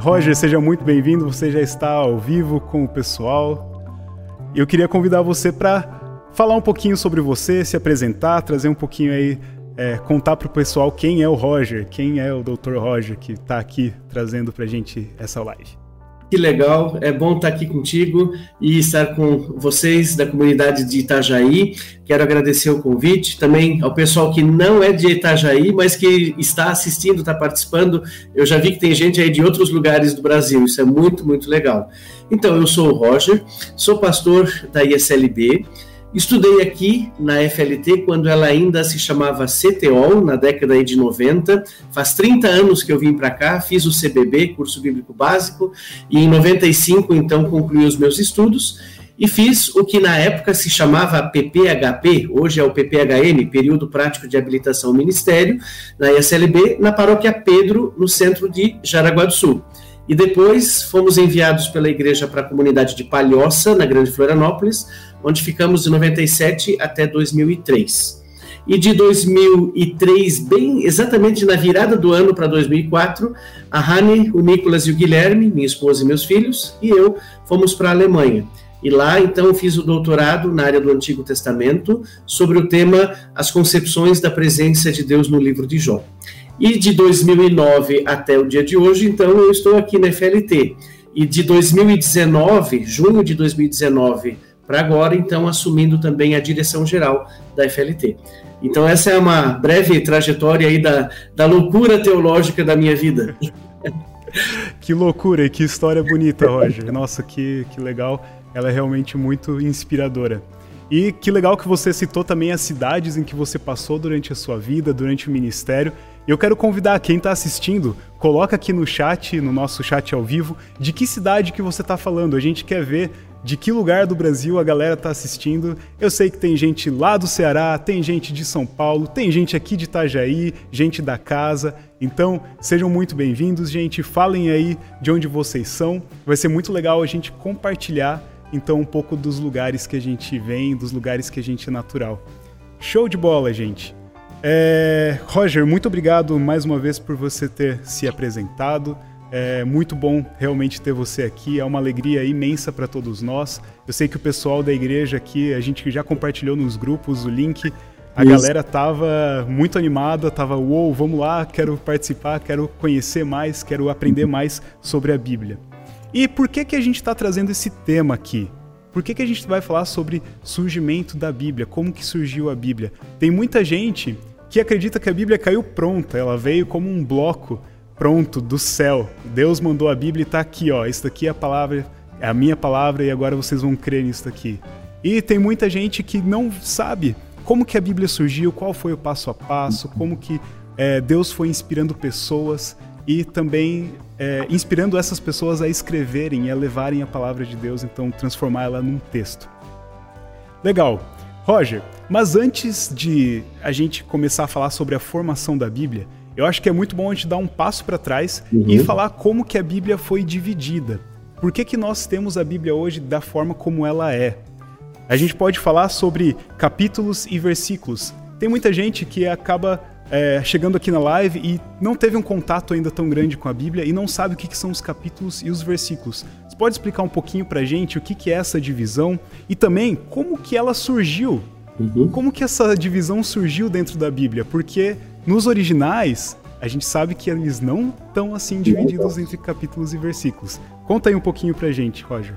Roger, seja muito bem-vindo. Você já está ao vivo com o pessoal. Eu queria convidar você para falar um pouquinho sobre você, se apresentar, trazer um pouquinho aí, é, contar para o pessoal quem é o Roger, quem é o Dr. Roger que está aqui trazendo para gente essa live. Que legal, é bom estar aqui contigo e estar com vocês da comunidade de Itajaí. Quero agradecer o convite também ao pessoal que não é de Itajaí, mas que está assistindo, está participando. Eu já vi que tem gente aí de outros lugares do Brasil, isso é muito, muito legal. Então, eu sou o Roger, sou pastor da ISLB. Estudei aqui na FLT quando ela ainda se chamava CTO, na década de 90. Faz 30 anos que eu vim para cá, fiz o CBB, curso bíblico básico, e em 95 então concluí os meus estudos e fiz o que na época se chamava PPHP, hoje é o PPHM, Período Prático de Habilitação ao Ministério, na ISLB, na paróquia Pedro, no centro de Jaraguá do Sul. E depois fomos enviados pela igreja para a comunidade de Palhoça, na Grande Florianópolis, onde ficamos de 97 até 2003. E de 2003, bem exatamente na virada do ano para 2004, a Rani, o Nicolas e o Guilherme, minha esposa e meus filhos, e eu fomos para a Alemanha. E lá, então, fiz o doutorado na área do Antigo Testamento sobre o tema As Concepções da Presença de Deus no Livro de Jó. E de 2009 até o dia de hoje, então, eu estou aqui na FLT. E de 2019, junho de 2019 para agora, então, assumindo também a direção geral da FLT. Então, essa é uma breve trajetória aí da, da loucura teológica da minha vida. que loucura e que história bonita, Roger. Nossa, que, que legal. Ela é realmente muito inspiradora. E que legal que você citou também as cidades em que você passou durante a sua vida, durante o ministério. Eu quero convidar quem está assistindo, coloca aqui no chat, no nosso chat ao vivo, de que cidade que você está falando. A gente quer ver de que lugar do Brasil a galera tá assistindo. Eu sei que tem gente lá do Ceará, tem gente de São Paulo, tem gente aqui de Itajaí, gente da casa. Então, sejam muito bem-vindos, gente. Falem aí de onde vocês são. Vai ser muito legal a gente compartilhar então um pouco dos lugares que a gente vem, dos lugares que a gente é natural. Show de bola, gente. É... Roger, muito obrigado mais uma vez por você ter se apresentado. É muito bom realmente ter você aqui, é uma alegria imensa para todos nós. Eu sei que o pessoal da igreja aqui, a gente já compartilhou nos grupos o link. A Isso. galera tava muito animada, tava, uou, wow, vamos lá, quero participar, quero conhecer mais, quero aprender mais sobre a Bíblia. E por que que a gente está trazendo esse tema aqui? Por que, que a gente vai falar sobre surgimento da Bíblia? Como que surgiu a Bíblia? Tem muita gente que acredita que a Bíblia caiu pronta, ela veio como um bloco pronto do céu. Deus mandou a Bíblia e está aqui, ó. Isso daqui é a palavra, é a minha palavra e agora vocês vão crer nisso aqui. E tem muita gente que não sabe como que a Bíblia surgiu, qual foi o passo a passo, como que é, Deus foi inspirando pessoas e também é, inspirando essas pessoas a escreverem e a levarem a palavra de Deus, então transformar ela num texto. Legal. Roger, mas antes de a gente começar a falar sobre a formação da Bíblia, eu acho que é muito bom a gente dar um passo para trás uhum. e falar como que a Bíblia foi dividida. Por que, que nós temos a Bíblia hoje da forma como ela é? A gente pode falar sobre capítulos e versículos. Tem muita gente que acaba é, chegando aqui na live e não teve um contato ainda tão grande com a Bíblia e não sabe o que, que são os capítulos e os versículos. Você pode explicar um pouquinho pra gente o que, que é essa divisão e também como que ela surgiu? Uhum. Como que essa divisão surgiu dentro da Bíblia? Porque nos originais, a gente sabe que eles não estão assim divididos entre capítulos e versículos. Conta aí um pouquinho pra gente, Roger.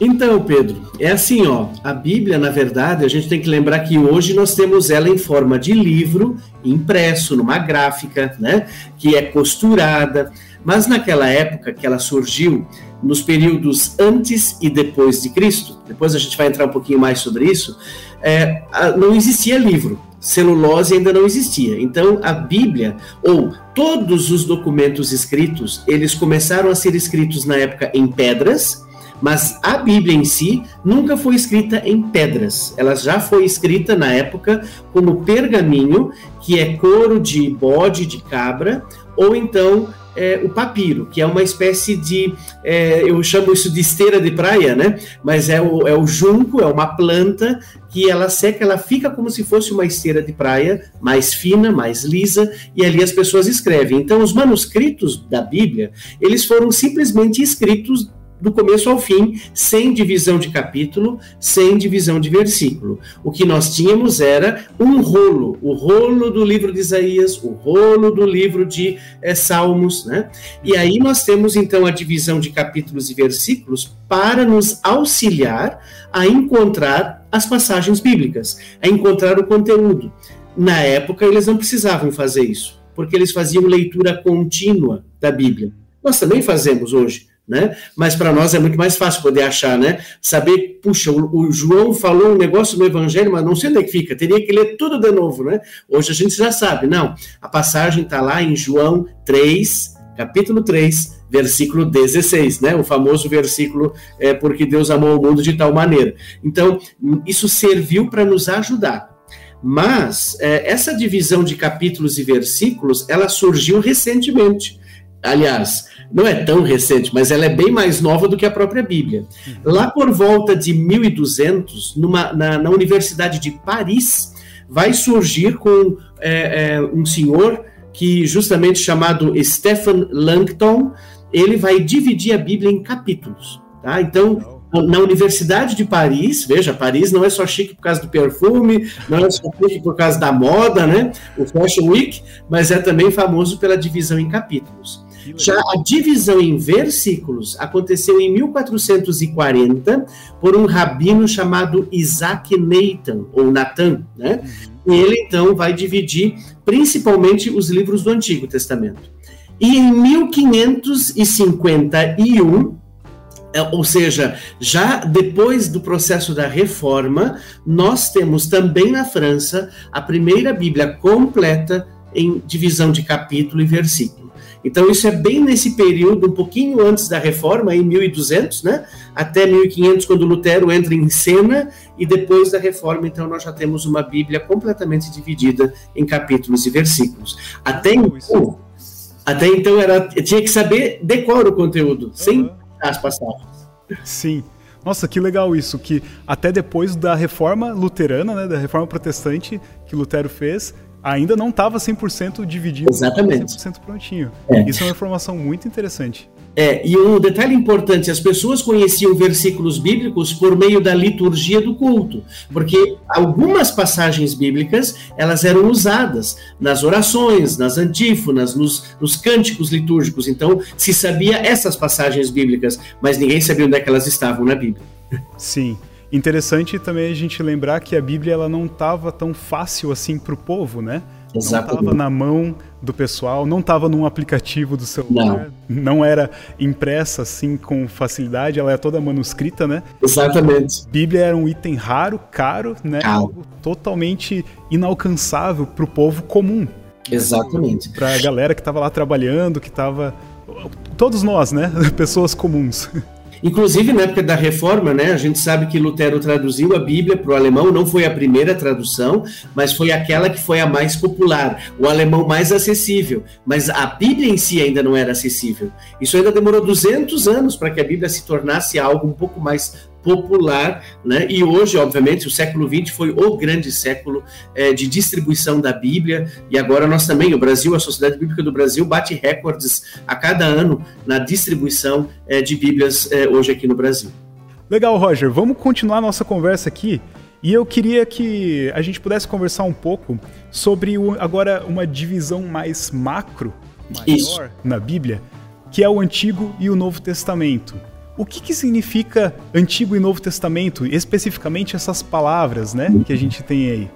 Então, Pedro, é assim, ó, a Bíblia, na verdade, a gente tem que lembrar que hoje nós temos ela em forma de livro, impresso numa gráfica, né, que é costurada, mas naquela época que ela surgiu, nos períodos antes e depois de Cristo, depois a gente vai entrar um pouquinho mais sobre isso, é, não existia livro celulose ainda não existia. Então, a Bíblia, ou todos os documentos escritos, eles começaram a ser escritos na época em pedras, mas a Bíblia em si nunca foi escrita em pedras. Ela já foi escrita na época como pergaminho, que é couro de bode, de cabra, ou então é, o papiro, que é uma espécie de, é, eu chamo isso de esteira de praia, né? Mas é o, é o junco, é uma planta que ela seca, ela fica como se fosse uma esteira de praia, mais fina, mais lisa, e ali as pessoas escrevem. Então, os manuscritos da Bíblia, eles foram simplesmente escritos do começo ao fim, sem divisão de capítulo, sem divisão de versículo. O que nós tínhamos era um rolo, o rolo do livro de Isaías, o rolo do livro de é, Salmos, né? E aí nós temos então a divisão de capítulos e versículos para nos auxiliar a encontrar as passagens bíblicas, a encontrar o conteúdo. Na época eles não precisavam fazer isso, porque eles faziam leitura contínua da Bíblia. Nós também fazemos hoje né? Mas para nós é muito mais fácil poder achar, né? Saber, puxa, o, João falou um negócio no Evangelho, mas não sei onde é que fica, teria que ler tudo de novo, né? Hoje a gente já sabe, não. A passagem está lá em João 3, capítulo 3, versículo 16, né? O famoso versículo é porque Deus amou o mundo de tal maneira. Então, isso serviu para nos ajudar. Mas é, essa divisão de capítulos e versículos, ela surgiu recentemente. Aliás, não é tão recente, mas ela é bem mais nova do que a própria Bíblia. Lá por volta de 1200, numa, na, na Universidade de Paris, vai surgir com é, é, um senhor que justamente chamado Stephen Langton, ele vai dividir a Bíblia em capítulos. Tá? Então, na Universidade de Paris, veja, Paris não é só chique por causa do perfume, não é só chique por causa da moda, né? O Fashion Week, mas é também famoso pela divisão em capítulos. Já a divisão em versículos aconteceu em 1440 por um rabino chamado Isaac Nathan, ou Natan, né? E ele então vai dividir principalmente os livros do Antigo Testamento. E em 1551, é, ou seja, já depois do processo da reforma, nós temos também na França a primeira Bíblia completa em divisão de capítulo e versículo. Então, isso é bem nesse período, um pouquinho antes da reforma, em 1200, né? Até 1500, quando Lutero entra em cena, e depois da reforma, então, nós já temos uma Bíblia completamente dividida em capítulos e versículos. Até então, até então era, tinha que saber decor o conteúdo, uhum. sem as passagens. Sim. Nossa, que legal isso, que até depois da reforma luterana, né, da reforma protestante que Lutero fez, ainda não estava 100% dividido, Exatamente. 100% prontinho. É. Isso é uma informação muito interessante. É, e um detalhe importante, as pessoas conheciam versículos bíblicos por meio da liturgia do culto, porque algumas passagens bíblicas, elas eram usadas nas orações, nas antífonas, nos, nos cânticos litúrgicos, então se sabia essas passagens bíblicas, mas ninguém sabia onde é que elas estavam na Bíblia. Sim, Interessante também a gente lembrar que a Bíblia ela não estava tão fácil assim para o povo, né? Exatamente. Não estava na mão do pessoal, não estava num aplicativo do celular, não. não. era impressa assim com facilidade, ela é toda manuscrita, né? Exatamente. A Bíblia era um item raro, caro, né? Algo totalmente inalcançável para o povo comum. Exatamente. Para a galera que estava lá trabalhando, que estava todos nós, né? Pessoas comuns. Inclusive, na época da reforma, né, a gente sabe que Lutero traduziu a Bíblia para o alemão, não foi a primeira tradução, mas foi aquela que foi a mais popular, o alemão mais acessível. Mas a Bíblia em si ainda não era acessível. Isso ainda demorou 200 anos para que a Bíblia se tornasse algo um pouco mais popular, né? E hoje, obviamente, o século XX foi o grande século é, de distribuição da Bíblia, e agora nós também, o Brasil, a Sociedade Bíblica do Brasil bate recordes a cada ano na distribuição é, de Bíblias é, hoje aqui no Brasil. Legal, Roger. Vamos continuar nossa conversa aqui. E eu queria que a gente pudesse conversar um pouco sobre o, agora uma divisão mais macro, maior Isso. na Bíblia, que é o Antigo e o Novo Testamento. O que, que significa Antigo e Novo Testamento, especificamente essas palavras, né, que a gente tem aí?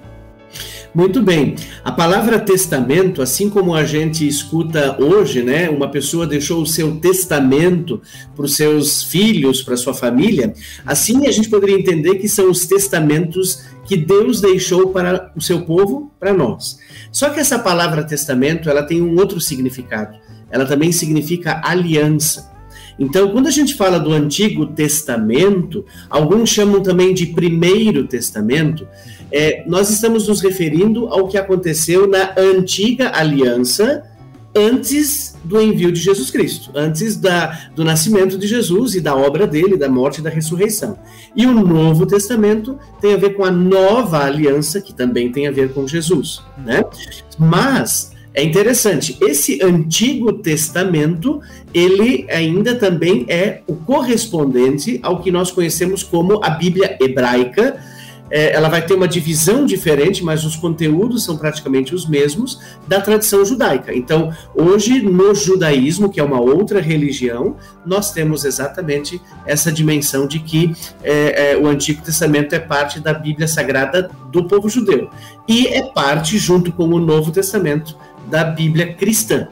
Muito bem. A palavra testamento, assim como a gente escuta hoje, né, uma pessoa deixou o seu testamento para os seus filhos, para sua família, assim a gente poderia entender que são os testamentos que Deus deixou para o seu povo, para nós. Só que essa palavra testamento, ela tem um outro significado. Ela também significa aliança. Então, quando a gente fala do Antigo Testamento, alguns chamam também de Primeiro Testamento, é, nós estamos nos referindo ao que aconteceu na antiga aliança antes do envio de Jesus Cristo, antes da, do nascimento de Jesus e da obra dele, da morte e da ressurreição. E o Novo Testamento tem a ver com a nova aliança, que também tem a ver com Jesus. Né? Mas é interessante, esse Antigo Testamento, ele ainda também é o correspondente ao que nós conhecemos como a Bíblia hebraica, é, ela vai ter uma divisão diferente, mas os conteúdos são praticamente os mesmos da tradição judaica. Então, hoje, no judaísmo, que é uma outra religião, nós temos exatamente essa dimensão de que é, é, o Antigo Testamento é parte da Bíblia Sagrada do povo judeu. E é parte, junto com o Novo Testamento, da Bíblia cristã.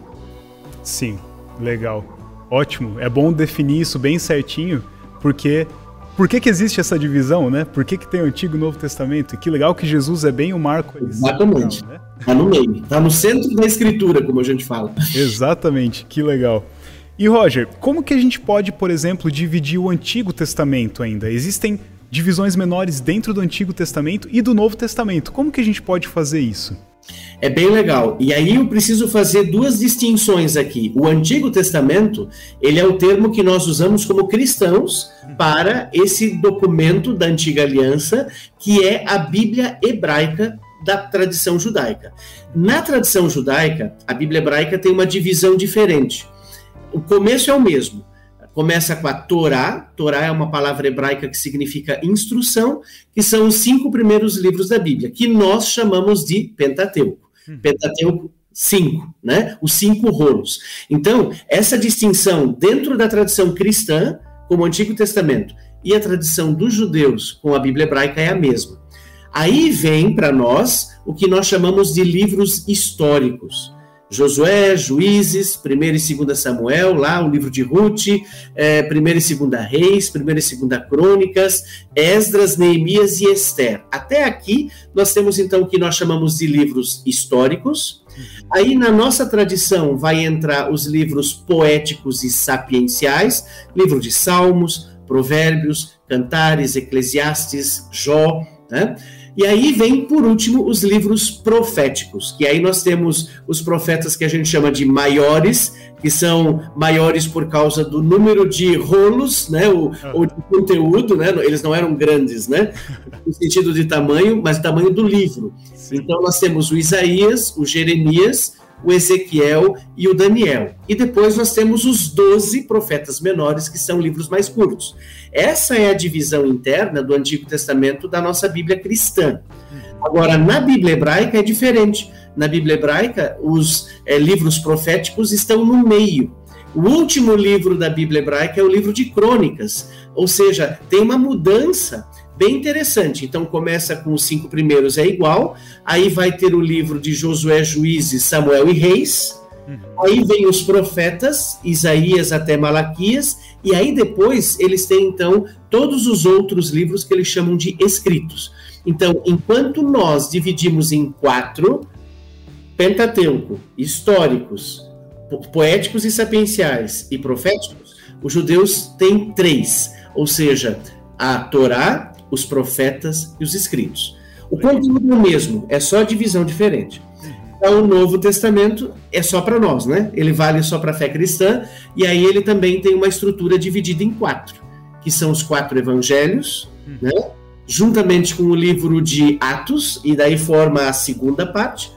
Sim, legal. Ótimo. É bom definir isso bem certinho, porque por que, que existe essa divisão, né? Por que, que tem o Antigo e o Novo Testamento? E que legal que Jesus é bem o marco. Exatamente. Né? Tá no meio. Tá no centro da escritura, como a gente fala. Exatamente. Que legal. E Roger, como que a gente pode, por exemplo, dividir o Antigo Testamento ainda? Existem divisões menores dentro do Antigo Testamento e do Novo Testamento. Como que a gente pode fazer isso? É bem legal. E aí eu preciso fazer duas distinções aqui. O Antigo Testamento, ele é o termo que nós usamos como cristãos para esse documento da antiga aliança, que é a Bíblia hebraica da tradição judaica. Na tradição judaica, a Bíblia hebraica tem uma divisão diferente. O começo é o mesmo começa com a Torá. Torá é uma palavra hebraica que significa instrução, que são os cinco primeiros livros da Bíblia, que nós chamamos de Pentateuco. Hum. Pentateuco cinco, né? Os cinco rolos. Então, essa distinção dentro da tradição cristã, como o Antigo Testamento, e a tradição dos judeus com a Bíblia hebraica é a mesma. Aí vem para nós o que nós chamamos de livros históricos. Josué, Juízes, 1 e 2 Samuel, lá o livro de Ruth, é, 1 e 2 Reis, 1 e 2 Crônicas, Esdras, Neemias e Esther. Até aqui nós temos então o que nós chamamos de livros históricos. Aí na nossa tradição vai entrar os livros poéticos e sapienciais, livro de Salmos, Provérbios, Cantares, Eclesiastes, Jó, né? E aí vem, por último, os livros proféticos, que aí nós temos os profetas que a gente chama de maiores, que são maiores por causa do número de rolos, né, ou, ah. ou de conteúdo, né, eles não eram grandes, né, no sentido de tamanho, mas tamanho do livro. Então nós temos o Isaías, o Jeremias, o Ezequiel e o Daniel. E depois nós temos os doze profetas menores, que são livros mais curtos. Essa é a divisão interna do Antigo Testamento da nossa Bíblia cristã. Agora, na Bíblia hebraica é diferente. Na Bíblia hebraica, os é, livros proféticos estão no meio. O último livro da Bíblia hebraica é o livro de Crônicas, ou seja, tem uma mudança bem interessante. Então começa com os cinco primeiros é igual, aí vai ter o livro de Josué, Juízes, Samuel e Reis. Uhum. Aí vem os profetas, Isaías até Malaquias, e aí depois eles têm então todos os outros livros que eles chamam de escritos. Então, enquanto nós dividimos em quatro, Pentateuco, históricos, poéticos e sapienciais e proféticos, os judeus têm três, ou seja, a Torá, os profetas e os escritos. O conteúdo é o mesmo, é só divisão diferente. Então, o Novo Testamento é só para nós, né? Ele vale só para a fé cristã, e aí ele também tem uma estrutura dividida em quatro, que são os quatro evangelhos, né? Juntamente com o livro de Atos, e daí forma a segunda parte,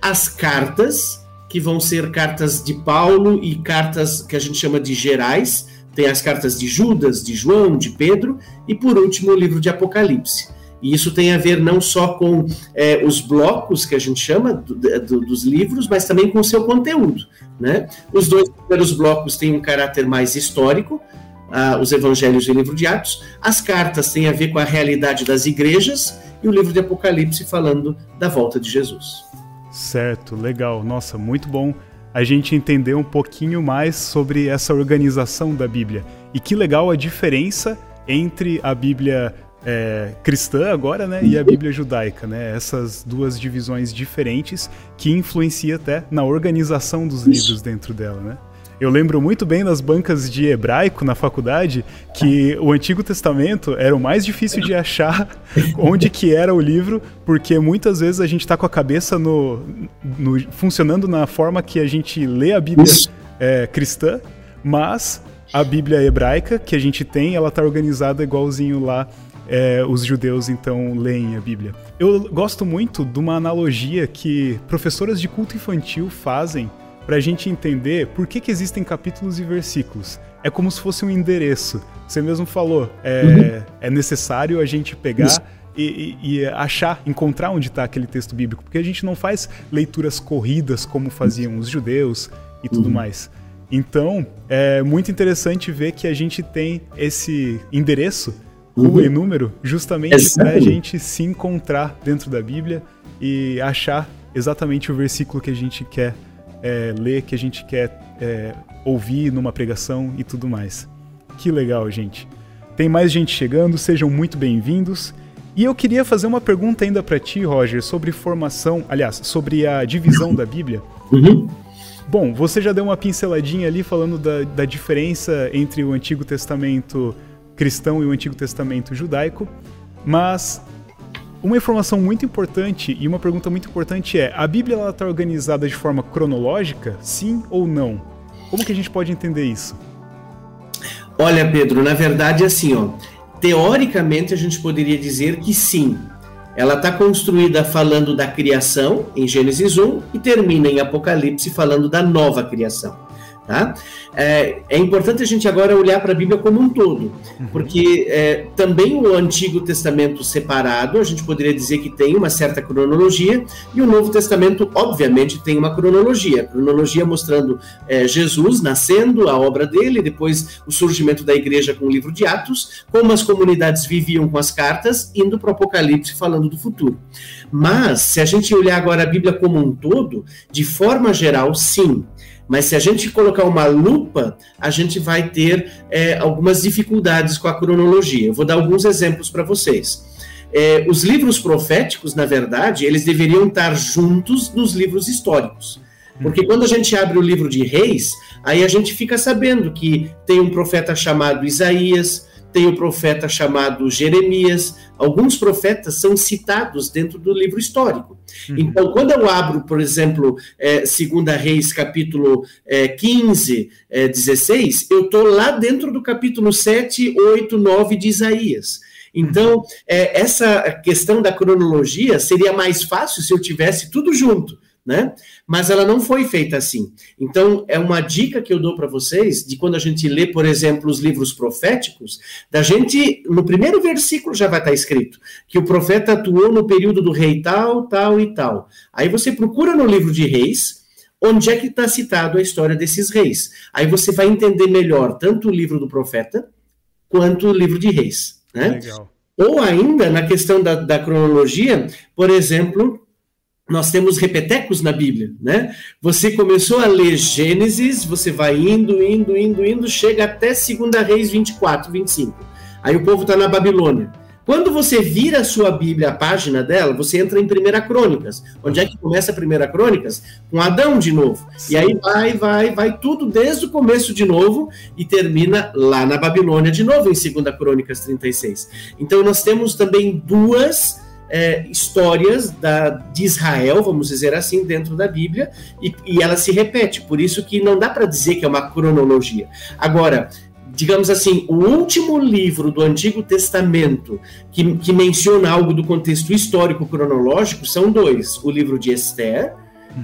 as cartas, que vão ser cartas de Paulo e cartas que a gente chama de gerais, tem as cartas de Judas, de João, de Pedro e, por último, o livro de Apocalipse. E isso tem a ver não só com é, os blocos que a gente chama do, do, dos livros, mas também com o seu conteúdo. Né? Os dois primeiros blocos têm um caráter mais histórico, ah, os evangelhos e o livro de Atos. As cartas têm a ver com a realidade das igrejas e o livro de Apocalipse falando da volta de Jesus. Certo, legal. Nossa, muito bom a gente entender um pouquinho mais sobre essa organização da Bíblia. E que legal a diferença entre a Bíblia é, cristã agora, né, e a Bíblia judaica, né? Essas duas divisões diferentes que influenciam até na organização dos livros dentro dela, né? Eu lembro muito bem nas bancas de hebraico na faculdade que o Antigo Testamento era o mais difícil de achar onde que era o livro, porque muitas vezes a gente está com a cabeça no, no, funcionando na forma que a gente lê a Bíblia é, cristã, mas a Bíblia hebraica que a gente tem, ela tá organizada igualzinho lá é, os judeus então leem a Bíblia. Eu gosto muito de uma analogia que professoras de culto infantil fazem para a gente entender por que, que existem capítulos e versículos. É como se fosse um endereço. Você mesmo falou, é, uhum. é necessário a gente pegar e, e, e, achar, encontrar onde está aquele texto bíblico, porque a gente não faz leituras corridas como faziam os judeus e tudo uhum. mais. Então, é muito interessante ver que a gente tem esse endereço, uhum. rua e número, justamente para a gente se encontrar dentro da Bíblia e achar exatamente o versículo que a gente quer é, ler, que a gente quer é, ouvir numa pregação e tudo mais. Que legal, gente. Tem mais gente chegando, sejam muito bem-vindos. E eu queria fazer uma pergunta ainda para ti, Roger, sobre formação, aliás, sobre a divisão da Bíblia. Uhum. Bom, você já deu uma pinceladinha ali falando da, da diferença entre o Antigo Testamento cristão e o Antigo Testamento judaico, mas uma informação muito importante e uma pergunta muito importante é: a Bíblia está organizada de forma cronológica, sim ou não? Como que a gente pode entender isso? Olha, Pedro, na verdade, assim, ó, teoricamente a gente poderia dizer que sim, ela está construída falando da criação, em Gênesis 1, e termina em Apocalipse falando da nova criação. Tá? É, é, importante a gente agora olhar para a Bíblia como um todo, uhum. porque é, também o Antigo Testamento separado, a gente poderia dizer que tem uma certa cronologia, e o Novo Testamento, obviamente, tem uma cronologia. cronologia mostrando é, Jesus nascendo, a obra dele, depois o surgimento da igreja com o livro de Atos, como as comunidades viviam com as cartas, indo para o Apocalipse falando do futuro. Mas, se a gente olhar agora a Bíblia como um todo, de forma geral, sim. Mas se a gente colocar uma lupa, a gente vai ter é, algumas dificuldades com a cronologia. Eu vou dar alguns exemplos para vocês. É, os livros proféticos, na verdade, eles deveriam estar juntos nos livros históricos. Porque quando a gente abre o livro de Reis, aí a gente fica sabendo que tem um profeta chamado Isaías, tem o profeta chamado Jeremias. Alguns profetas são citados dentro do livro histórico. Uhum. Então, quando eu abro, por exemplo, é, Segunda Reis, capítulo é, 15, é, 16, eu estou lá dentro do capítulo 7, 8, 9 de Isaías. Então, é, essa questão da cronologia seria mais fácil se eu tivesse tudo junto né? Mas ela não foi feita assim. Então, é uma dica que eu dou para vocês de quando a gente lê, por exemplo, os livros proféticos, da gente, no primeiro versículo já vai estar escrito que o profeta atuou no período do rei tal, tal e tal. Aí você procura no livro de reis, onde é que está citado a história desses reis. Aí você vai entender melhor tanto o livro do profeta quanto o livro de reis. Né? Legal. Ou ainda, na questão da, da cronologia, por exemplo, nós temos repetecos na Bíblia, né? Você começou a ler Gênesis, você vai indo, indo, indo, indo, chega até 2 Reis 24, 25. Aí o povo está na Babilônia. Quando você vira a sua Bíblia, a página dela, você entra em Primeira Crônicas. Onde é que começa a Primeira Crônicas? Com Adão de novo. Sim. E aí vai, vai, vai tudo desde o começo de novo e termina lá na Babilônia de novo, em 2 Crônicas 36. Então nós temos também duas é, histórias da, de Israel, vamos dizer assim, dentro da Bíblia, e, e ela se repete, por isso que não dá para dizer que é uma cronologia. Agora, digamos assim, o último livro do Antigo Testamento que, que menciona algo do contexto histórico cronológico são dois: o livro de Esther,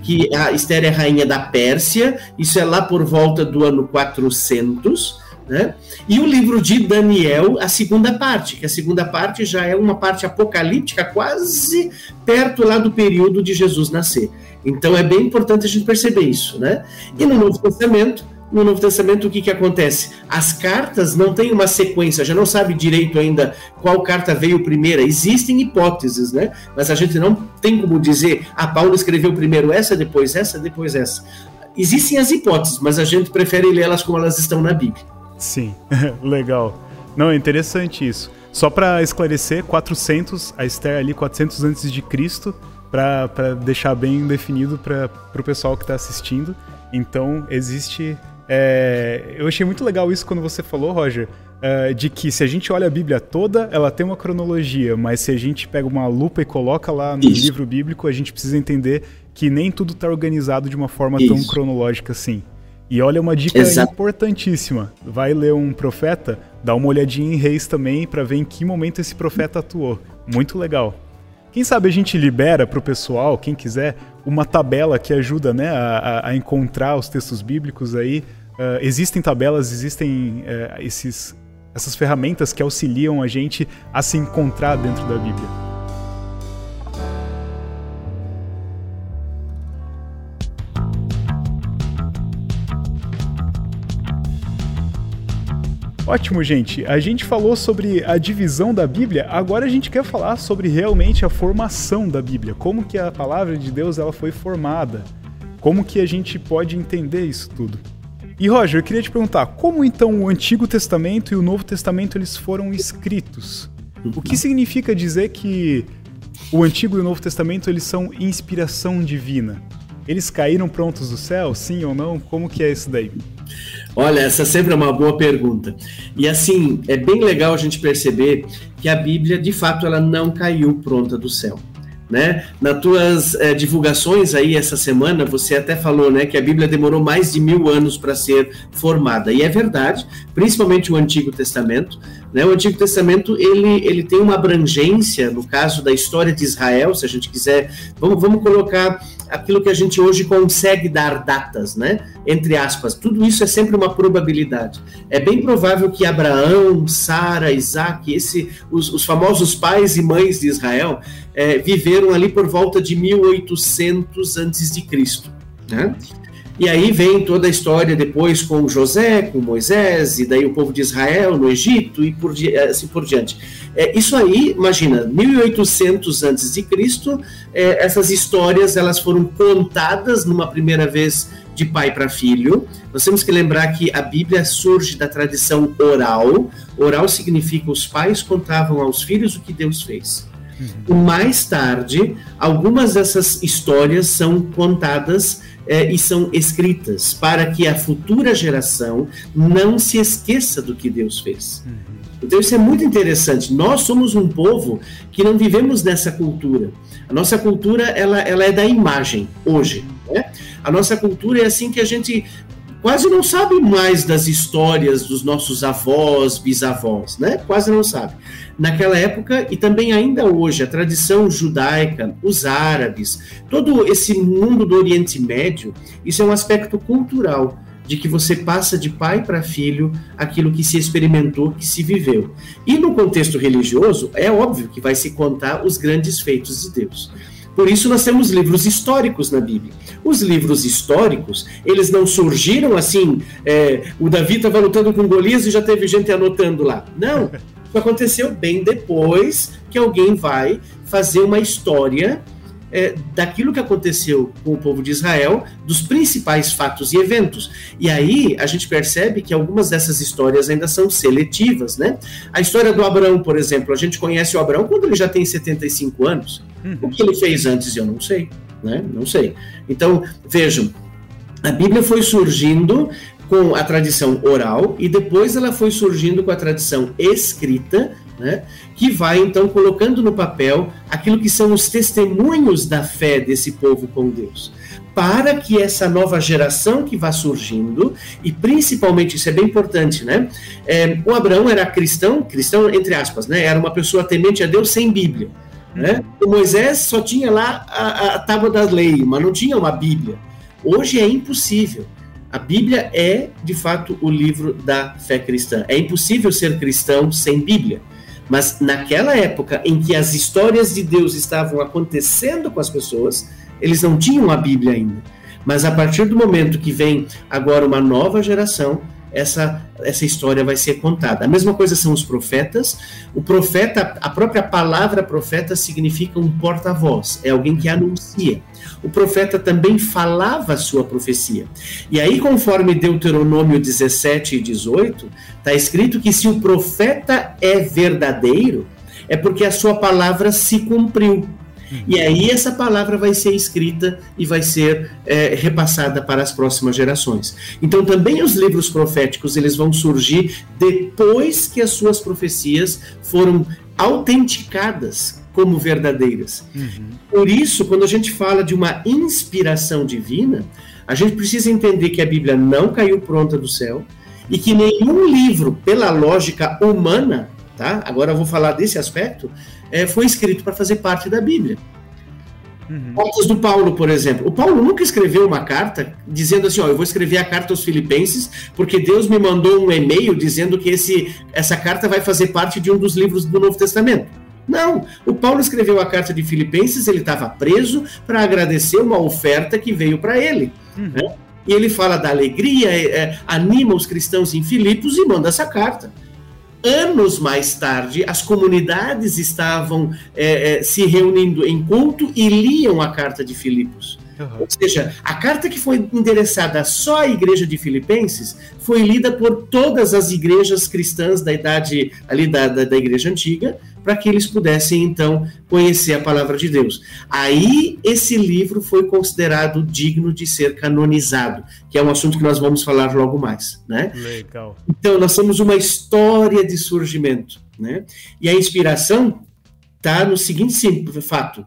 que a Esther é rainha da Pérsia, isso é lá por volta do ano 400, né? E o livro de Daniel, a segunda parte, que a segunda parte já é uma parte apocalíptica, quase perto lá do período de Jesus nascer. Então é bem importante a gente perceber isso. Né? E no Novo Testamento, no Novo Testamento, o que, que acontece? As cartas não têm uma sequência, já não sabe direito ainda qual carta veio primeiro. Existem hipóteses, né? Mas a gente não tem como dizer, ah, Paulo escreveu primeiro essa, depois essa, depois essa. Existem as hipóteses, mas a gente prefere lê-las como elas estão na Bíblia. Sim, legal. Não, é interessante isso. Só para esclarecer, 400, a Esther ali 400 antes de Cristo, para deixar bem definido para o pessoal que está assistindo. Então, existe... É, eu achei muito legal isso quando você falou, Roger, é, de que se a gente olha a Bíblia toda, ela tem uma cronologia, mas se a gente pega uma lupa e coloca lá no isso. livro bíblico, a gente precisa entender que nem tudo está organizado de uma forma isso. tão cronológica assim. E olha uma dica Exato. importantíssima. Vai ler um profeta, dá uma olhadinha em Reis também para ver em que momento esse profeta atuou. Muito legal. Quem sabe a gente libera para o pessoal, quem quiser, uma tabela que ajuda né, a, a encontrar os textos bíblicos aí. Uh, existem tabelas, existem uh, esses, essas ferramentas que auxiliam a gente a se encontrar dentro da Bíblia. Ótimo, gente. A gente falou sobre a divisão da Bíblia, agora a gente quer falar sobre realmente a formação da Bíblia, como que a palavra de Deus ela foi formada, como que a gente pode entender isso tudo. E Roger, eu queria te perguntar, como então o Antigo Testamento e o Novo Testamento eles foram escritos? O que significa dizer que o Antigo e o Novo Testamento eles são inspiração divina? Eles caíram prontos do céu, sim ou não? Como que é isso daí? Olha, essa sempre é uma boa pergunta. E assim, é bem legal a gente perceber que a Bíblia, de fato, ela não caiu pronta do céu. Né? Nas tuas é, divulgações aí essa semana, você até falou né, que a Bíblia demorou mais de mil anos para ser formada. E é verdade, principalmente o Antigo Testamento. Né? O Antigo Testamento ele, ele tem uma abrangência, no caso da história de Israel, se a gente quiser, vamos, vamos colocar aquilo que a gente hoje consegue dar datas, né? Entre aspas, tudo isso é sempre uma probabilidade. É bem provável que Abraão, Sara, Isaac, esse, os, os famosos pais e mães de Israel, é, viveram ali por volta de 1800 antes de Cristo, né? E aí vem toda a história depois com José, com Moisés, e daí o povo de Israel no Egito e por, assim por diante. É, isso aí, imagina, 1800 antes de Cristo, é, essas histórias elas foram contadas numa primeira vez de pai para filho. Nós temos que lembrar que a Bíblia surge da tradição oral. Oral significa os pais contavam aos filhos o que Deus fez. Uhum. Mais tarde, algumas dessas histórias são contadas é, e são escritas para que a futura geração não se esqueça do que Deus fez. Então isso é muito interessante. Nós somos um povo que não vivemos nessa cultura. A nossa cultura ela, ela é da imagem hoje. Né? A nossa cultura é assim que a gente quase não sabe mais das histórias dos nossos avós, bisavós, né? Quase não sabe. Naquela época e também ainda hoje, a tradição judaica, os árabes, todo esse mundo do Oriente Médio, isso é um aspecto cultural de que você passa de pai para filho aquilo que se experimentou, que se viveu. E no contexto religioso, é óbvio que vai se contar os grandes feitos de Deus. Por isso nós temos livros históricos na Bíblia. Os livros históricos, eles não surgiram assim, é, o Davi estava lutando com Golias e já teve gente anotando lá. Não, aconteceu bem depois que alguém vai fazer uma história é, daquilo que aconteceu com o povo de Israel, dos principais fatos e eventos. E aí a gente percebe que algumas dessas histórias ainda são seletivas, né? A história do Abraão, por exemplo, a gente conhece o Abraão quando ele já tem 75 anos. Uhum. O que ele fez antes eu não sei, né? Não sei. Então, vejam, a Bíblia foi surgindo com a tradição oral e depois ela foi surgindo com a tradição escrita, né? Que vai então colocando no papel aquilo que são os testemunhos da fé desse povo com Deus para que essa nova geração que vai surgindo, e principalmente, isso é bem importante, né? É, o Abraão era cristão, cristão entre aspas, né? Era uma pessoa temente a Deus sem Bíblia. Né? O Moisés só tinha lá a, a tábua da lei, mas não tinha uma Bíblia. Hoje é impossível. A Bíblia é, de fato, o livro da fé cristã. É impossível ser cristão sem Bíblia. Mas naquela época em que as histórias de Deus estavam acontecendo com as pessoas, eles não tinham a Bíblia ainda. Mas a partir do momento que vem agora uma nova geração, essa, essa história vai ser contada. A mesma coisa são os profetas. O profeta, a própria palavra profeta significa um porta-voz, é alguém que anuncia. O profeta também falava a sua profecia. E aí, conforme Deuteronômio 17 e 18, está escrito que se o profeta é verdadeiro, é porque a sua palavra se cumpriu. E aí essa palavra vai ser escrita e vai ser é, repassada para as próximas gerações. Então também os livros proféticos eles vão surgir depois que as suas profecias foram autenticadas como verdadeiras. Uhum. Por isso, quando a gente fala de uma inspiração divina, a gente precisa entender que a Bíblia não caiu pronta do céu e que nenhum livro, pela lógica humana, tá? Agora eu vou falar desse aspecto, é, foi escrito para fazer parte da Bíblia. Uhum. Cartas do Paulo, por exemplo. O Paulo nunca escreveu uma carta dizendo assim: ó, eu vou escrever a carta aos Filipenses, porque Deus me mandou um e-mail dizendo que esse, essa carta vai fazer parte de um dos livros do Novo Testamento. Não, o Paulo escreveu a carta de Filipenses, ele estava preso para agradecer uma oferta que veio para ele. Uhum. Né? E ele fala da alegria, é, é, anima os cristãos em Filipos e manda essa carta. Anos mais tarde, as comunidades estavam é, é, se reunindo em culto e liam a carta de Filipos. Uhum. Ou seja, a carta que foi endereçada só à igreja de Filipenses foi lida por todas as igrejas cristãs da idade ali da, da, da igreja antiga, para que eles pudessem então conhecer a palavra de Deus. Aí esse livro foi considerado digno de ser canonizado, que é um assunto que nós vamos falar logo mais, né? Legal. Então nós temos uma história de surgimento, né? E a inspiração está no seguinte fato: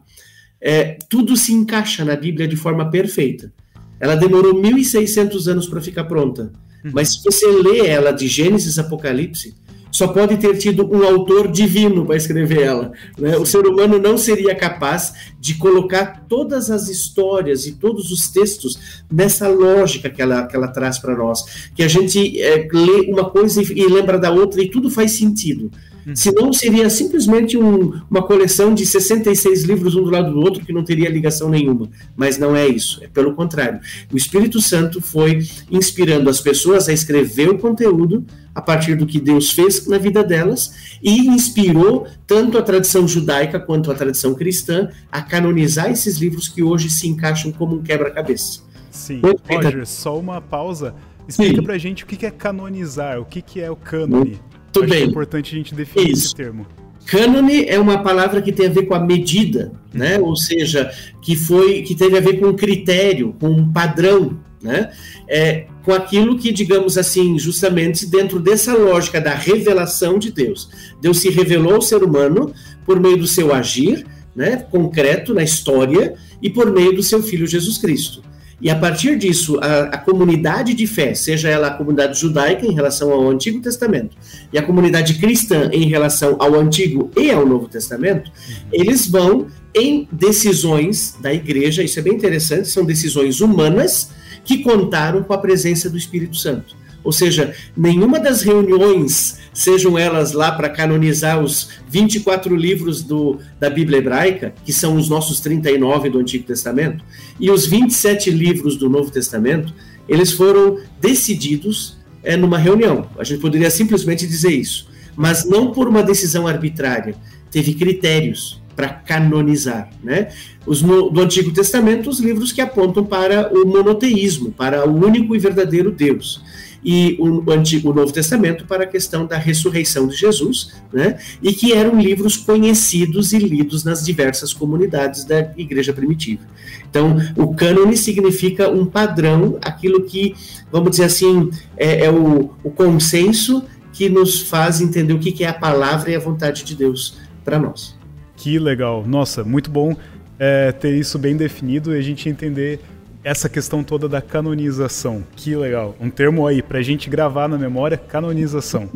é, tudo se encaixa na Bíblia de forma perfeita. Ela demorou 1.600 anos para ficar pronta. Uhum. Mas se você lê ela de Gênesis Apocalipse, só pode ter tido um autor divino para escrever ela. Né? O ser humano não seria capaz de colocar todas as histórias e todos os textos nessa lógica que ela, que ela traz para nós. Que a gente é, lê uma coisa e, e lembra da outra e tudo faz sentido. Uhum. Senão seria simplesmente um, uma coleção de 66 livros um do lado do outro que não teria ligação nenhuma. Mas não é isso, é pelo contrário. O Espírito Santo foi inspirando as pessoas a escrever o conteúdo a partir do que Deus fez na vida delas e inspirou tanto a tradição judaica quanto a tradição cristã a canonizar esses livros que hoje se encaixam como um quebra-cabeça. Sim, Roger, só uma pausa. Explica Sim. pra gente o que é canonizar, o que é o cânone. Tudo Acho bem. é importante a gente definir Isso. esse termo. Cânone é uma palavra que tem a ver com a medida, né? Uhum. Ou seja, que foi que teve a ver com um critério, com um padrão, né? É, com aquilo que, digamos assim, justamente dentro dessa lógica da revelação de Deus. Deus se revelou ao ser humano por meio do seu agir, né, concreto na história e por meio do seu filho Jesus Cristo. E a partir disso, a, a, comunidade de fé, seja ela a comunidade judaica em relação ao Antigo Testamento e a comunidade cristã em relação ao Antigo e ao Novo Testamento, uhum. eles vão em decisões da igreja, isso é bem interessante, são decisões humanas que contaram com a presença do Espírito Santo. Ou seja, nenhuma das reuniões, sejam elas lá para canonizar os 24 livros do, da Bíblia hebraica, que são os nossos 39 do Antigo Testamento, e os 27 livros do Novo Testamento, eles foram decididos é, numa reunião. A gente poderia simplesmente dizer isso, mas não por uma decisão arbitrária. Teve critérios para canonizar, né? Os no, do Antigo Testamento, os livros que apontam para o monoteísmo, para o único e verdadeiro Deus e o, Antigo, Novo Testamento para a questão da ressurreição de Jesus, né? e que eram livros conhecidos e lidos nas diversas comunidades da igreja primitiva. Então, o cânone significa um padrão, aquilo que, vamos dizer assim, é, é o, o consenso que nos faz entender o que, que é a palavra e a vontade de Deus para nós. Que legal. Nossa, muito bom é, ter isso bem definido e a gente entender essa questão toda da canonização. Que legal. Um termo aí pra gente gravar na memória, canonização.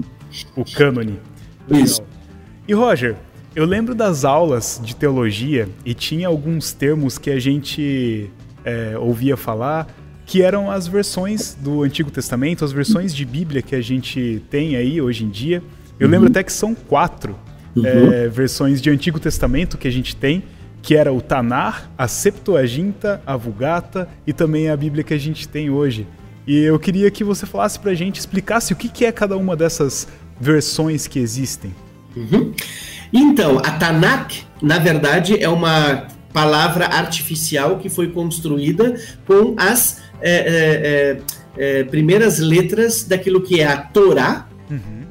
O cânone. Isso. E Roger, eu lembro das aulas de teologia e tinha alguns termos que a gente é, ouvia falar que eram as versões do Antigo Testamento, as versões de Bíblia que a gente tem aí hoje em dia. Eu uhum. lembro até que são quatro uhum. é, versões de Antigo Testamento que a gente tem que era o Tanar, a Septuaginta, a Vulgata e também a Bíblia que a gente tem hoje. E eu queria que você falasse pra gente, explicasse o que, que é cada uma dessas versões que existem. Uhum. Então, a Tanakh, na verdade, é uma palavra artificial que foi construída com as é, é, é, primeiras letras daquilo que é a Torá. Uhum.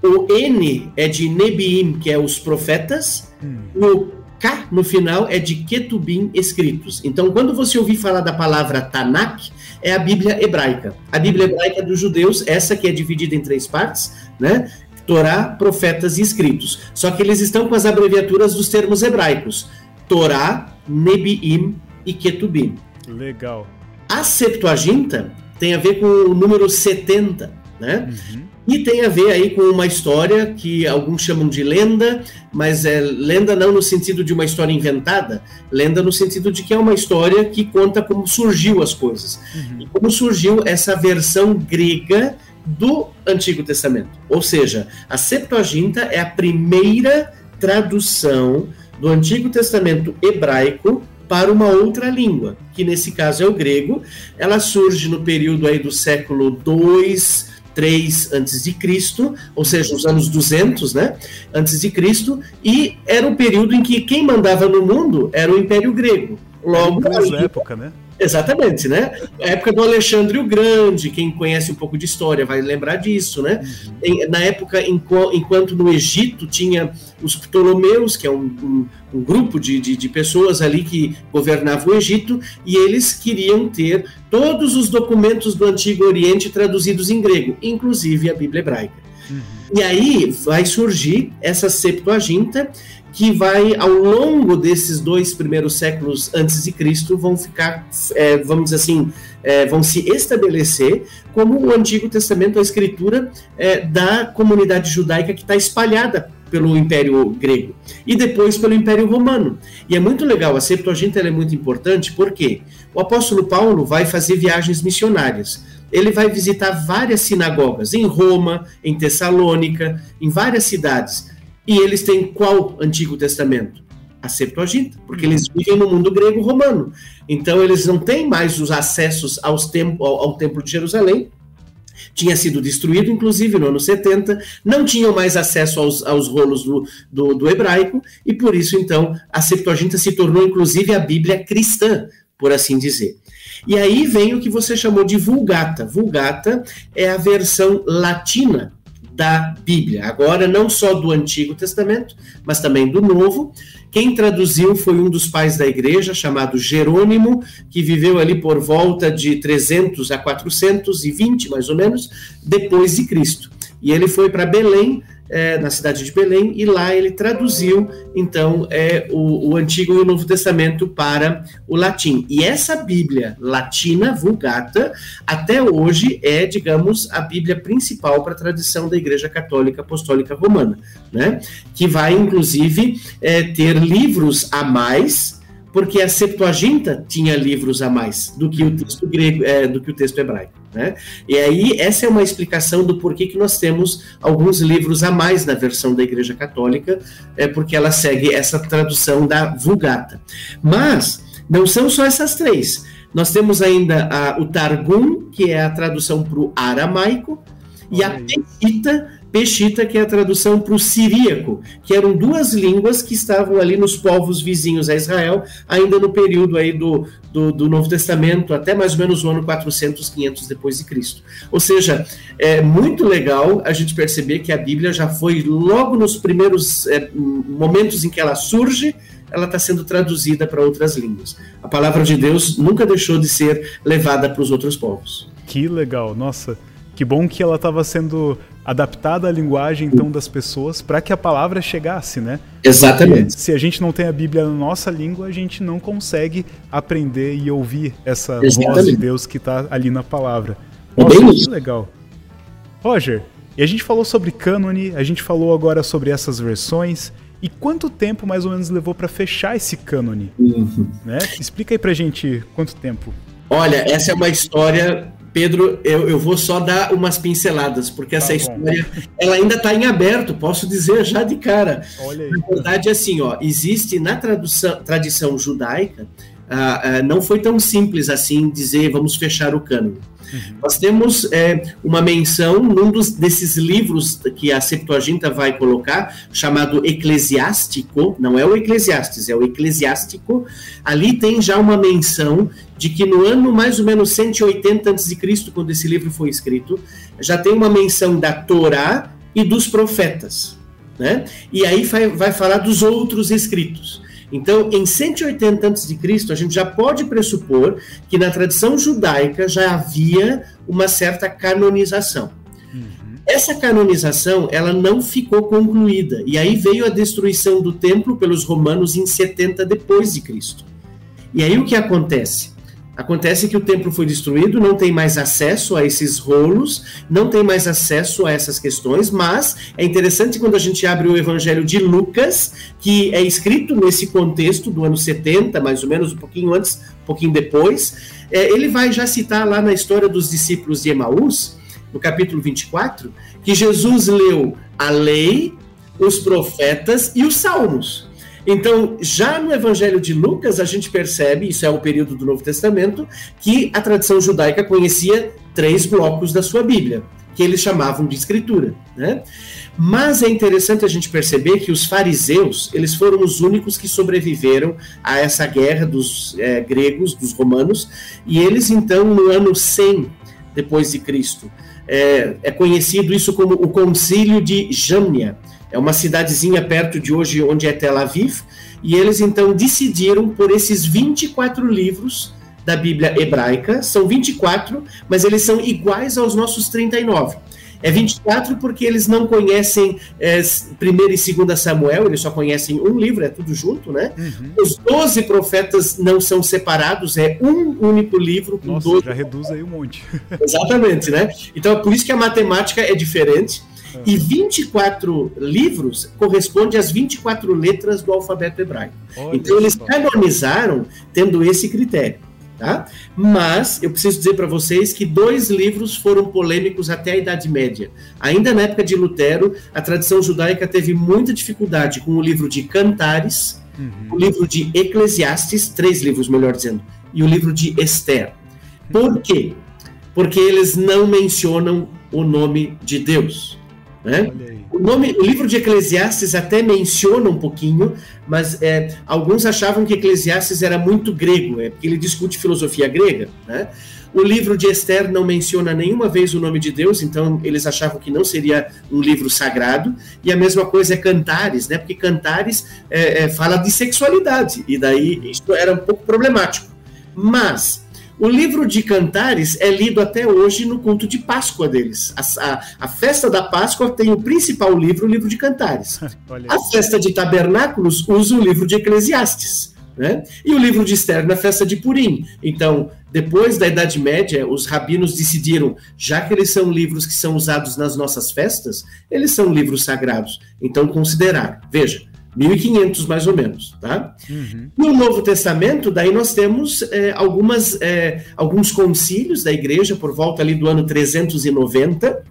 O N é de Nebiim, que é os profetas. Uhum. O K no final é de Ketubim escritos. Então, quando você ouvir falar da palavra Tanakh, é a Bíblia hebraica. A Bíblia hebraica dos judeus, essa que é dividida em três partes, né? Torá, profetas e escritos. Só que eles estão com as abreviaturas dos termos hebraicos: Torá, Nebiim e Ketubim. Legal. A Septuaginta tem a ver com o número 70, né? Uhum. E tem a ver aí com uma história que alguns chamam de lenda, mas é lenda não no sentido de uma história inventada, lenda no sentido de que é uma história que conta como surgiu as coisas. Uhum. E como surgiu essa versão grega do Antigo Testamento. Ou seja, a Septuaginta é a primeira tradução do Antigo Testamento hebraico para uma outra língua, que nesse caso é o grego. Ela surge no período aí do século 2, 3 antes de Cristo, ou seja, os anos 200, né, antes de Cristo, e era o período em que quem mandava no mundo era o Império Grego. Logo, é época, né? Exatamente, né? A época do Alexandre o Grande, quem conhece um pouco de história vai lembrar disso, né? Em, na época, enquanto no Egito tinha os Ptolomeus, que é um, um, um grupo de, de, de, pessoas ali que governavam o Egito, e eles queriam ter todos os documentos do Antigo Oriente traduzidos em grego, inclusive a Bíblia hebraica. Uhum. E aí vai surgir essa Septuaginta, que vai, ao longo desses dois primeiros séculos antes de Cristo, vão ficar, é, vamos dizer assim, é, vão se estabelecer como o Antigo Testamento, a escritura é, da comunidade judaica que está espalhada pelo Império Grego e depois pelo Império Romano. E é muito legal, a Septuaginta é muito importante porque o apóstolo Paulo vai fazer viagens missionárias. Ele vai visitar várias sinagogas em Roma, em Tessalônica, em várias cidades. E eles têm qual Antigo Testamento? A Septuaginta, porque eles vivem no mundo grego-romano. Então eles não têm mais os acessos aos tempo, ao, ao Templo de Jerusalém, tinha sido destruído, inclusive, no ano 70, não tinham mais acesso aos, aos rolos do, do, do, hebraico, e por isso, então, a Septuaginta se tornou, inclusive, a Bíblia cristã, por assim dizer. E aí vem o que você chamou de Vulgata. Vulgata é a versão latina da Bíblia. Agora, não só do Antigo Testamento, mas também do Novo. Quem traduziu foi um dos pais da igreja, chamado Jerônimo, que viveu ali por volta de 300 a 420, mais ou menos, depois de Cristo. E ele foi para Belém é, na cidade de Belém, e lá ele traduziu, então, é, o, o, Antigo e o Novo Testamento para o latim. E essa Bíblia latina, Vulgata, até hoje é, digamos, a Bíblia principal para a tradição da Igreja Católica Apostólica Romana, né? que vai, inclusive, é, ter livros a mais porque a Septuaginta tinha livros a mais do que o texto grego, é, do que o texto hebraico, né? E aí essa é uma explicação do porquê que nós temos alguns livros a mais na versão da Igreja Católica, é porque ela segue essa tradução da Vulgata. Mas não são só essas três. Nós temos ainda a, o Targum, que é a tradução para o aramaico, e a Petita, Peshita, que é a tradução para o siríaco, que eram duas línguas que estavam ali nos povos vizinhos a Israel, ainda no período aí do, do, do, Novo Testamento, até mais ou menos o ano 400, 500 depois de Cristo. Ou seja, é muito legal a gente perceber que a Bíblia já foi logo nos primeiros é, momentos em que ela surge, ela está sendo traduzida para outras línguas. A palavra de Deus nunca deixou de ser levada para os outros povos. Que legal, nossa. Que bom que ela estava sendo adaptada à linguagem então das pessoas para que a palavra chegasse, né? Exatamente. Porque se a gente não tem a Bíblia na nossa língua, a gente não consegue aprender e ouvir essa Exatamente. voz de Deus que está ali na palavra. É nossa, Bem que legal. Roger, e a gente falou sobre cânone, a gente falou agora sobre essas versões. E quanto tempo mais ou menos levou para fechar esse cânone? Uhum. Né? Explica aí pra gente quanto tempo. Olha, essa é uma história Pedro, eu, eu vou só dar umas pinceladas, porque essa tá história ela ainda está em aberto, posso dizer já de cara. Na verdade, assim, ó, existe na tradução, tradição judaica, ah, ah, não foi tão simples assim dizer vamos fechar o cânone. Uhum. Nós temos é, uma menção num dos, desses livros que a Septuaginta vai colocar, chamado Eclesiástico, não é o Eclesiastes, é o Eclesiástico. Ali tem já uma menção de que no ano mais ou menos 180 a.C., quando esse livro foi escrito, já tem uma menção da Torá e dos profetas. Né? E aí vai, vai falar dos outros escritos. Então, em 180 a.C., a gente já pode pressupor que na tradição judaica já havia uma certa canonização. Uhum. essa canonização ela não ficou concluída e aí veio a destruição do templo pelos romanos em 70 depois de Cristo. E aí o que acontece? Acontece que o templo foi destruído, não tem mais acesso a esses rolos, não tem mais acesso a essas questões, mas é interessante quando a gente abre o Evangelho de Lucas, que é escrito nesse contexto do ano 70, mais ou menos, um pouquinho antes, um pouquinho depois, é, ele vai já citar lá na história dos discípulos de Emaús, no capítulo 24, que Jesus leu a lei, os profetas e os salmos. Então, já no Evangelho de Lucas, a gente percebe, isso é o período do Novo Testamento, que a tradição judaica conhecia três blocos da sua Bíblia, que eles chamavam de Escritura. Né? Mas é interessante a gente perceber que os fariseus, eles foram os únicos que sobreviveram a essa guerra dos é, gregos, dos romanos, e eles então, no ano 100 depois de Cristo, é, é conhecido isso como o Concílio de Jâmnia, é uma cidadezinha perto de hoje, onde é Tel Aviv, e eles então decidiram por esses 24 livros da Bíblia hebraica, são 24, mas eles são iguais aos nossos 39. É 24 porque eles não conhecem é, primeiro e segunda Samuel, eles só conhecem um livro, é tudo junto, né? Uhum. Os 12 profetas não são separados, é um único livro com Nossa, 12. já reduz aí um monte. Exatamente, né? Então é por isso que a matemática é diferente. E 24 livros corresponde às 24 letras do alfabeto hebraico. Olha então eles canonizaram tendo esse critério. Tá? Mas eu preciso dizer para vocês que dois livros foram polêmicos até a Idade Média. Ainda na época de Lutero, a tradição judaica teve muita dificuldade com o livro de Cantares, uhum. o livro de Eclesiastes, três livros, melhor dizendo, e o livro de Esther. Por quê? Porque eles não mencionam o nome de Deus. Né? O, nome, o livro de Eclesiastes até menciona um pouquinho, mas é, alguns achavam que Eclesiastes era muito grego, é, porque ele discute filosofia grega. Né? O livro de Esther não menciona nenhuma vez o nome de Deus, então eles achavam que não seria um livro sagrado. E a mesma coisa é Cantares, né? porque Cantares é, é, fala de sexualidade, e daí isso era um pouco problemático. Mas o livro de Cantares é lido até hoje no culto de Páscoa deles. A, a, a festa da Páscoa tem o principal livro, o livro de Cantares. a festa de Tabernáculos usa o livro de Eclesiastes. Né? E o livro de Esther na festa de Purim. Então, depois da Idade Média, os rabinos decidiram, já que eles são livros que são usados nas nossas festas, eles são livros sagrados. Então, consideraram. Veja, 1500 mais ou menos, tá? Uhum. No Novo Testamento, daí nós temos é, algumas, é, alguns concílios da igreja por volta ali do ano 390,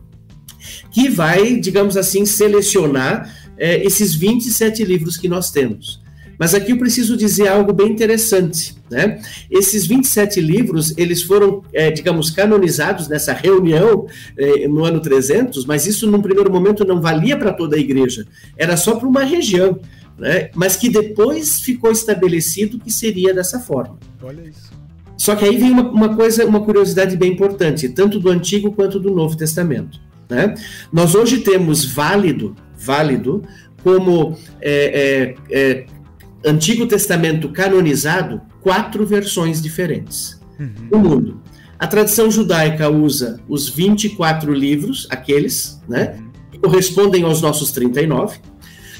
que vai, digamos assim, selecionar é, esses 27 livros que nós temos. Mas aqui eu preciso dizer algo bem interessante, né? Esses 27 livros, eles foram, é, digamos, canonizados nessa reunião é, no ano 300, mas isso num primeiro momento não valia para toda a igreja, era só para uma região né? mas que depois ficou estabelecido que seria dessa forma. Olha isso. Só que aí vem uma, uma coisa, uma curiosidade bem importante, tanto do Antigo quanto do Novo Testamento. Né? Nós hoje temos válido, válido como é, é, é, Antigo Testamento canonizado quatro versões diferentes uhum. no mundo. A tradição judaica usa os 24 livros, aqueles, né, uhum. que correspondem aos nossos 39.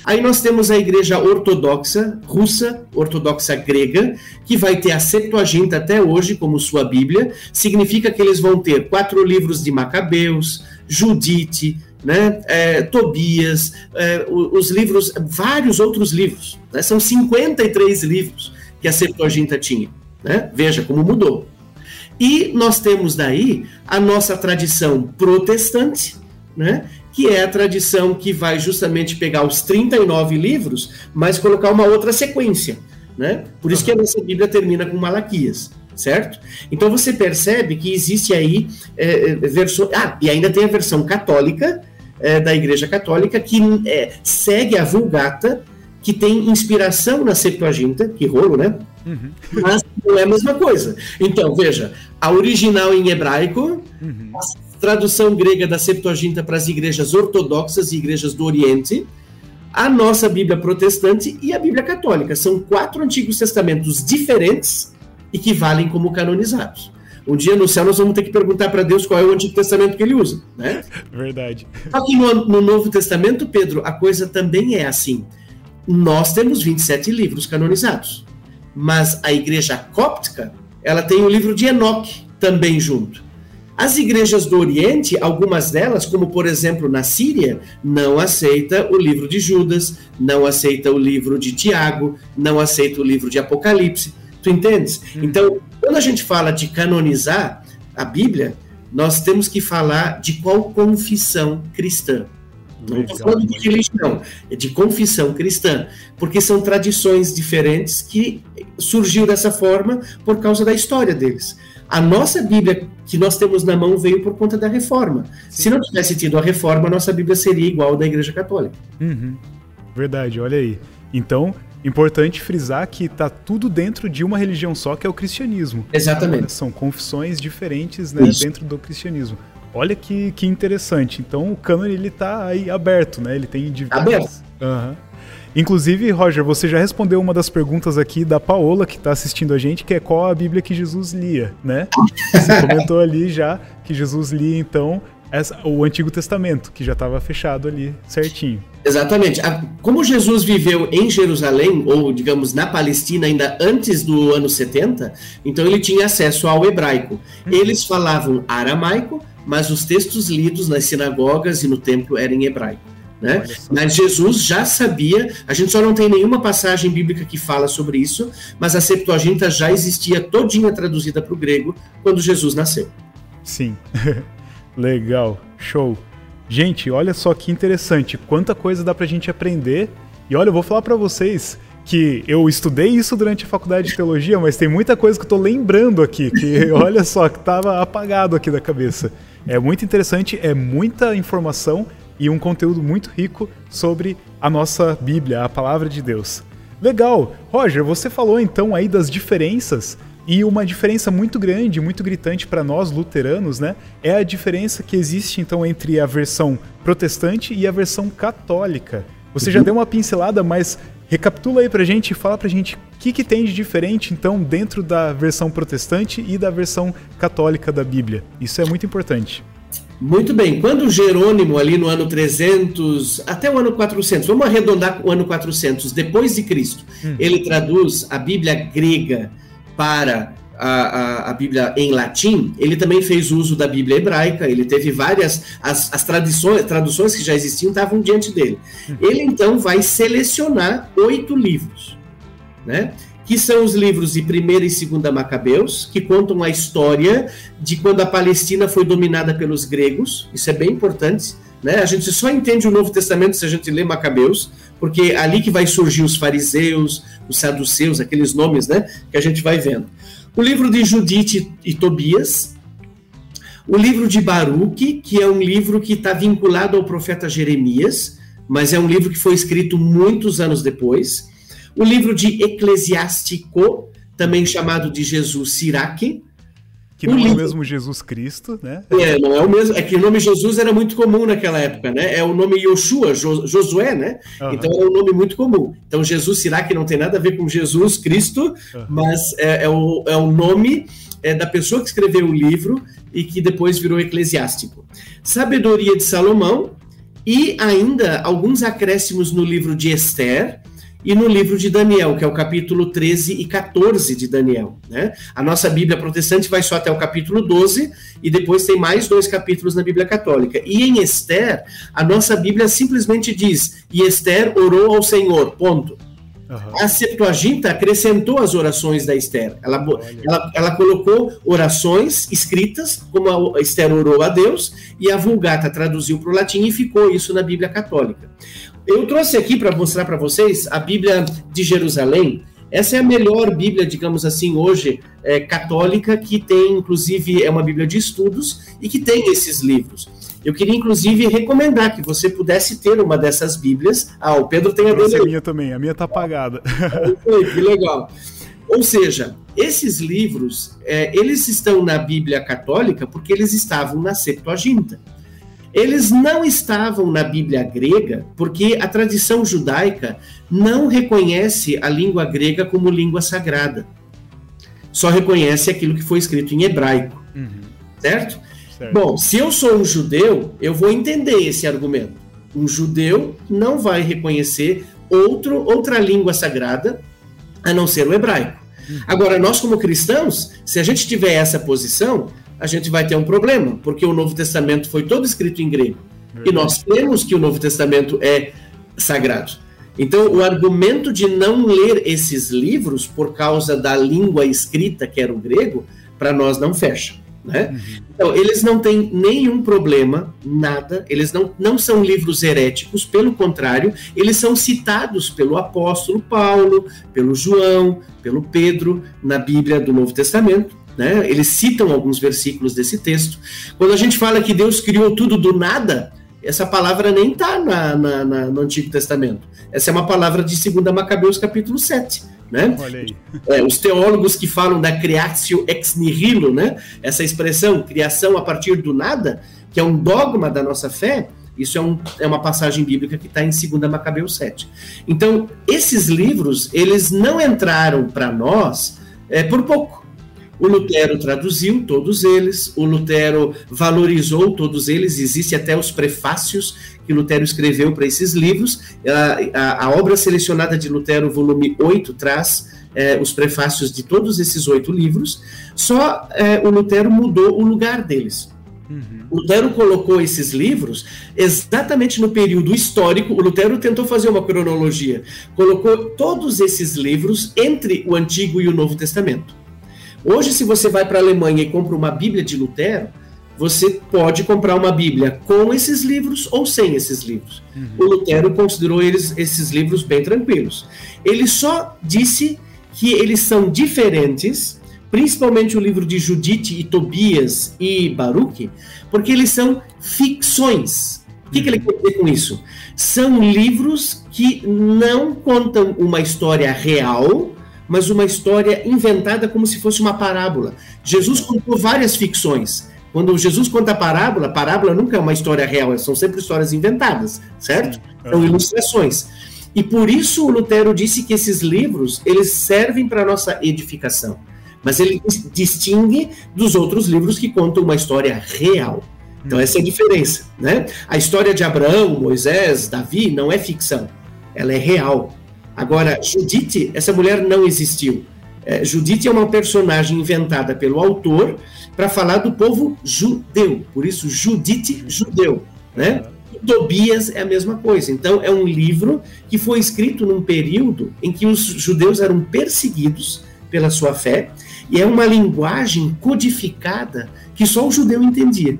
Aí nós temos a igreja ortodoxa, russa, ortodoxa grega, que vai ter a Septuaginta até hoje como sua Bíblia. Significa que eles vão ter quatro livros de Macabeus, Judite, né, é, Tobias, é, os livros, vários outros livros. Né, são 53 livros que a Septuaginta tinha. Né? Veja como mudou. E nós temos daí a nossa tradição protestante, né? que é a tradição que vai justamente pegar os 39 livros, mas colocar uma outra sequência. Né? Por isso que a nossa Bíblia termina com Malaquias, certo? Então você percebe que existe aí é, é versão. Ah, e ainda tem a versão católica é, da Igreja Católica que é, segue a Vulgata, que tem inspiração na Septuaginta, que rolo, né? Uhum. Mas não é a mesma coisa. Então, veja, a original em hebraico, uhum tradução grega da Septuaginta para as igrejas ortodoxas e igrejas do Oriente, a nossa Bíblia protestante e a Bíblia católica. São quatro Antigos Testamentos diferentes e que valem como canonizados. Um dia no céu nós vamos ter que perguntar para Deus qual é o Antigo Testamento que ele usa, né? Verdade. Só que no, no Novo Testamento, Pedro, a coisa também é assim. Nós temos 27 livros canonizados, mas a igreja cóptica, ela tem o livro de Enoque também junto. As igrejas do Oriente, algumas delas, como por exemplo na Síria, não aceita o livro de Judas, não aceita o livro de Tiago, não aceita o livro de Apocalipse. Tu entendes? Hum. Então, quando a gente fala de canonizar a Bíblia, nós temos que falar de qual confissão cristã. Não estou falando de religião, é de confissão cristã, porque são tradições diferentes que surgiu dessa forma por causa da história deles. A nossa Bíblia que nós temos na mão veio por conta da reforma. Sim. Se não tivesse tido a reforma, a nossa Bíblia seria igual da Igreja Católica. Uhum. Verdade, olha aí. Então, importante frisar que está tudo dentro de uma religião só, que é o cristianismo. Exatamente. São confissões diferentes né, dentro do cristianismo. Olha que, que interessante. Então, o cânone ele está aí aberto, né? Ele tem diversos... Aberto. Uhum. Inclusive, Roger, você já respondeu uma das perguntas aqui da Paola, que está assistindo a gente, que é qual a Bíblia que Jesus lia, né? Você comentou ali já que Jesus lia, então, essa, o Antigo Testamento, que já estava fechado ali certinho. Exatamente. Como Jesus viveu em Jerusalém, ou digamos na Palestina, ainda antes do ano 70, então ele tinha acesso ao hebraico. Uhum. Eles falavam aramaico, mas os textos lidos nas sinagogas e no templo eram em hebraico. Né? Mas Jesus já sabia, a gente só não tem nenhuma passagem bíblica que fala sobre isso, mas a Septuaginta já existia todinha traduzida para o grego quando Jesus nasceu. Sim, legal, show. Gente, olha só que interessante, quanta coisa dá para a gente aprender. E olha, eu vou falar para vocês que eu estudei isso durante a faculdade de teologia, mas tem muita coisa que eu tô lembrando aqui, que olha só, que tava apagado aqui da cabeça. É muito interessante, é muita informação e um conteúdo muito rico sobre a nossa Bíblia, a palavra de Deus. Legal! Roger, você falou então aí das diferenças e uma diferença muito grande, muito gritante para nós luteranos, né? É a diferença que existe então entre a versão protestante e a versão católica. Você uhum. já deu uma pincelada, mas recapitula aí pra gente e fala pra gente o que, que tem de diferente então dentro da versão protestante e da versão católica da Bíblia. Isso é muito importante. Muito bem, quando Jerônimo, ali no ano 300, até o ano 400, vamos arredondar o ano 400, depois de Cristo, hum. ele traduz a Bíblia grega para a, a, a, Bíblia em latim, ele também fez uso da Bíblia hebraica, ele teve várias, as, as tradições, traduções que já existiam estavam diante dele. Hum. Ele então vai selecionar oito livros, né? que são os livros de Primeira e Segunda Macabeus, que contam a história de quando a Palestina foi dominada pelos gregos. Isso é bem importante. Né? A gente só entende o Novo Testamento se a gente lê Macabeus, porque é ali que vai surgir os fariseus, os saduceus, aqueles nomes né, que a gente vai vendo. O livro de Judite e Tobias, o livro de Baruque, que é um livro que está vinculado ao profeta Jeremias, mas é um livro que foi escrito muitos anos depois o livro de Eclesiástico, também chamado de Jesus Siraque. Que não é o mesmo Jesus Cristo, né? É, não é o mesmo. É que o nome Jesus era muito comum naquela época, né? É o nome Yoshua, jo, Josué, né? Uhum. Então é um nome muito comum. Então Jesus Siraque não tem nada a ver com Jesus Cristo, uhum. mas é, é, o, é o nome é, da pessoa que escreveu o livro e que depois virou eclesiástico. Sabedoria de Salomão e ainda alguns acréscimos no livro de Esther e no livro de Daniel, que é o capítulo 13 e 14 de Daniel. Né? A nossa Bíblia protestante vai só até o capítulo 12 e depois tem mais dois capítulos na Bíblia católica. E em Esther, a nossa Bíblia simplesmente diz: E Esther orou ao Senhor, ponto. Uhum. A Septuaginta acrescentou as orações da Esther. Ela, ela, ela, colocou orações escritas, como a Esther orou a Deus, e a Vulgata traduziu para o latim e ficou isso na Bíblia Católica. Eu trouxe aqui para mostrar para vocês a Bíblia de Jerusalém. Essa é a melhor Bíblia, digamos assim, hoje, é, católica, que tem, inclusive, é uma Bíblia de estudos e que tem esses livros. Eu queria, inclusive, recomendar que você pudesse ter uma dessas Bíblias. Ah, o Pedro tem a dele. a minha também, a minha tá apagada. que legal. Ou seja, esses livros, é, eles estão na Bíblia católica porque eles estavam na Septuaginta. Eles não estavam na Bíblia grega porque a tradição judaica não reconhece a língua grega como língua sagrada. só reconhece aquilo que foi escrito em hebraico. Uhum. Certo? certo? Bom, se eu sou um judeu, eu vou entender esse argumento. Um judeu não vai reconhecer outro, outra língua sagrada a não ser o hebraico. Uhum. Agora, nós como cristãos, se a gente tiver essa posição, a gente vai ter um problema, porque o Novo Testamento foi todo escrito em grego. E nós temos que o Novo Testamento é sagrado. Então, o argumento de não ler esses livros por causa da língua escrita, que era o grego, para nós não fecha. Né? Uhum. Então, eles não têm nenhum problema, nada, eles não, não são livros heréticos, pelo contrário, eles são citados pelo apóstolo Paulo, pelo João, pelo Pedro, na Bíblia do Novo Testamento. Né? Eles citam alguns versículos desse texto. Quando a gente fala que Deus criou tudo do nada, essa palavra nem está na, na, na, no Antigo Testamento. Essa é uma palavra de 2 Macabeus, capítulo 7. Né? É, os teólogos que falam da creatio ex nihilo, né? essa expressão, criação a partir do nada, que é um dogma da nossa fé, isso é, um, é uma passagem bíblica que está em 2 Macabeus 7. Então, esses livros, eles não entraram para nós é, por pouco. O Lutero traduziu todos eles, o Lutero valorizou todos eles, existe até os prefácios que Lutero escreveu para esses livros. A, a, a, obra selecionada de Lutero, volume 8, traz é, os prefácios de todos esses oito livros, só é, o Lutero mudou o lugar deles. Uhum. Lutero colocou esses livros exatamente no período histórico. O Lutero tentou fazer uma cronologia, colocou todos esses livros entre o Antigo e o Novo Testamento. Hoje, se você vai para a Alemanha e compra uma Bíblia de Lutero, você pode comprar uma Bíblia com esses livros ou sem esses livros. Uhum. O Lutero considerou eles, esses livros bem tranquilos. Ele só disse que eles são diferentes, principalmente o livro de Judite e Tobias e Baruch, porque eles são ficções. O que, que ele quer dizer com isso? São livros que não contam uma história real, mas uma história inventada como se fosse uma parábola. Jesus contou várias ficções. Quando Jesus conta a parábola, a parábola nunca é uma história real, são sempre histórias inventadas, certo? São ilustrações. E por isso o Lutero disse que esses livros, eles servem para a nossa edificação. Mas ele distingue dos outros livros que contam uma história real. Então essa é a diferença, né? A história de Abraão, Moisés, Davi não é ficção, ela é real. Agora, Judite, essa mulher não existiu. É, Judite é uma personagem inventada pelo autor para falar do povo judeu. Por isso, Judite, judeu. Né? E Tobias é a mesma coisa. Então, é um livro que foi escrito num período em que os judeus eram perseguidos pela sua fé, e é uma linguagem codificada que só o judeu entendia.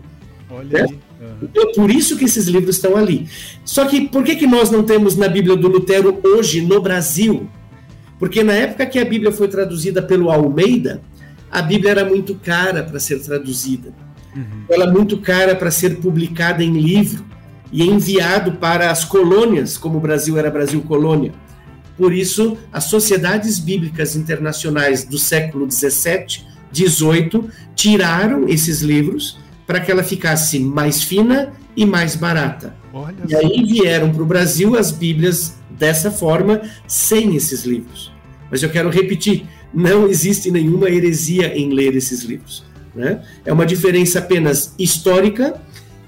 Olha né? Então, é por isso que esses livros estão ali. Só que por que, que nós não temos na Bíblia do Lutero hoje no Brasil? Porque na época que a Bíblia foi traduzida pelo Almeida, a Bíblia era muito cara para ser traduzida. Uhum. Ela é muito cara para ser publicada em livro e enviado para as colônias, como o Brasil era Brasil colônia. Por isso, as sociedades bíblicas internacionais do século 17, 18 tiraram esses livros para que ela ficasse mais fina e mais barata. Olha e aí vieram para o Brasil as Bíblias dessa forma, sem esses livros. Mas eu quero repetir: não existe nenhuma heresia em ler esses livros. Né? É uma diferença apenas histórica,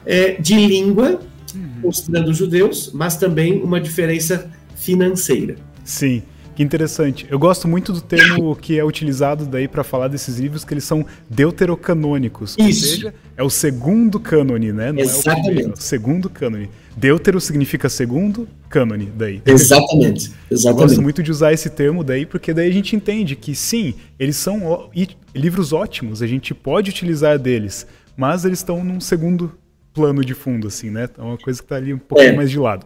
é, de língua, uhum. mostrando os judeus, mas também uma diferença financeira. Sim. Que interessante. Eu gosto muito do termo que é utilizado daí para falar desses livros, que eles são deuterocanônicos. Isso. Ou seja, é o segundo cânone, né? Não Exatamente. é o primeiro, é o segundo cânone. Deutero significa segundo, cânone daí. Exatamente. Exatamente. Eu gosto muito de usar esse termo daí, porque daí a gente entende que sim, eles são livros ótimos, a gente pode utilizar deles, mas eles estão num segundo plano de fundo, assim, né? É uma coisa que está ali um pouco é. mais de lado.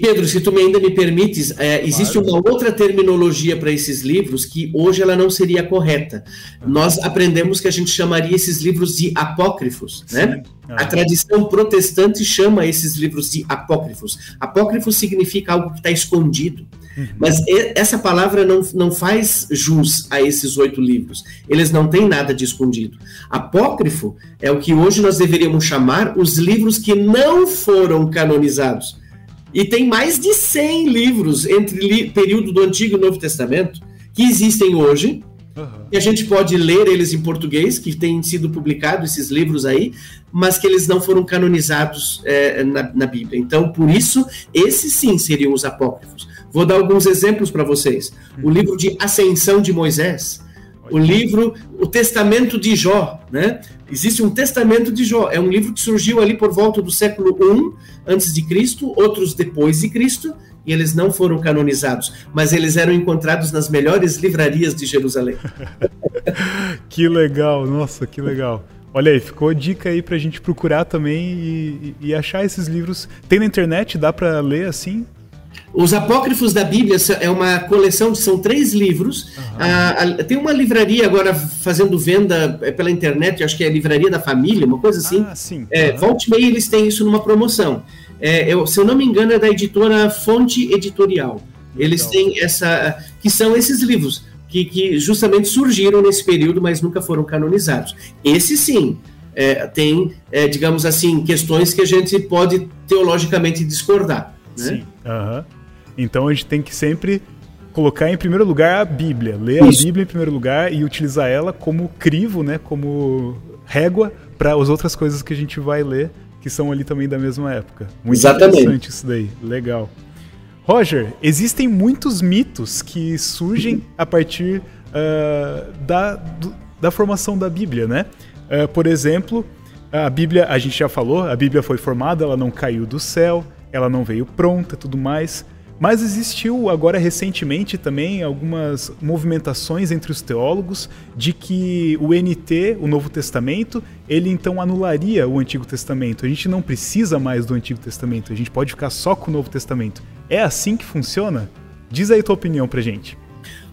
Pedro, se tu me ainda me permites, é, existe claro. uma outra terminologia para esses livros que hoje ela não seria correta. Nós aprendemos que a gente chamaria esses livros de apócrifos, né? A tradição protestante chama esses livros de apócrifos. Apócrifo significa algo que está escondido. Uhum. Mas essa palavra não, não faz jus a esses oito livros. Eles não têm nada de escondido. Apócrifo é o que hoje nós deveríamos chamar os livros que não foram canonizados. E tem mais de 100 livros entre li, período do Antigo e Novo Testamento que existem hoje Uhum. E a gente pode ler eles em português, que têm sido publicados esses livros aí, mas que eles não foram canonizados é, na, na, Bíblia. Então, por isso, esses sim seriam os apócrifos. Vou dar alguns exemplos para vocês. O livro de Ascensão de Moisés, o livro, o Testamento de Jó, né? Existe um Testamento de Jó, é um livro que surgiu ali por volta do século I antes de Cristo, outros depois de Cristo, e eles não foram canonizados, mas eles eram encontrados nas melhores livrarias de Jerusalém. que legal, nossa, que legal. Olha aí, ficou dica aí pra gente procurar também e, e achar esses livros. Tem na internet, dá para ler assim? Os Apócrifos da Bíblia é uma coleção, são três livros. Uhum. Ah, tem uma livraria agora fazendo venda é, pela internet, acho que é a Livraria da Família, uma coisa assim. Ah, sim. É, uhum. Volte meio eles têm isso numa promoção. É, eu, se eu não me engano, é da editora Fonte Editorial. Eles têm essa. que são esses livros, que, que justamente surgiram nesse período, mas nunca foram canonizados. Esse sim. É, tem, é, digamos assim, questões que a gente pode teologicamente discordar. Né? Sim. Uhum. Então a gente tem que sempre colocar em primeiro lugar a Bíblia, ler Isso. a Bíblia em primeiro lugar e utilizar ela como crivo, né, como régua para as outras coisas que a gente vai ler que são ali também da mesma época. Muito Exatamente. interessante isso daí, legal. Roger, existem muitos mitos que surgem a partir uh, da, do, da formação da Bíblia, né? Uh, por exemplo, a Bíblia, a gente já falou, a Bíblia foi formada, ela não caiu do céu, ela não veio pronta, tudo mais. Mas existiu agora recentemente também algumas movimentações entre os teólogos de que o NT, o Novo Testamento, ele então anularia o Antigo Testamento. A gente não precisa mais do Antigo Testamento, a gente pode ficar só com o Novo Testamento. É assim que funciona? Diz aí tua opinião pra gente.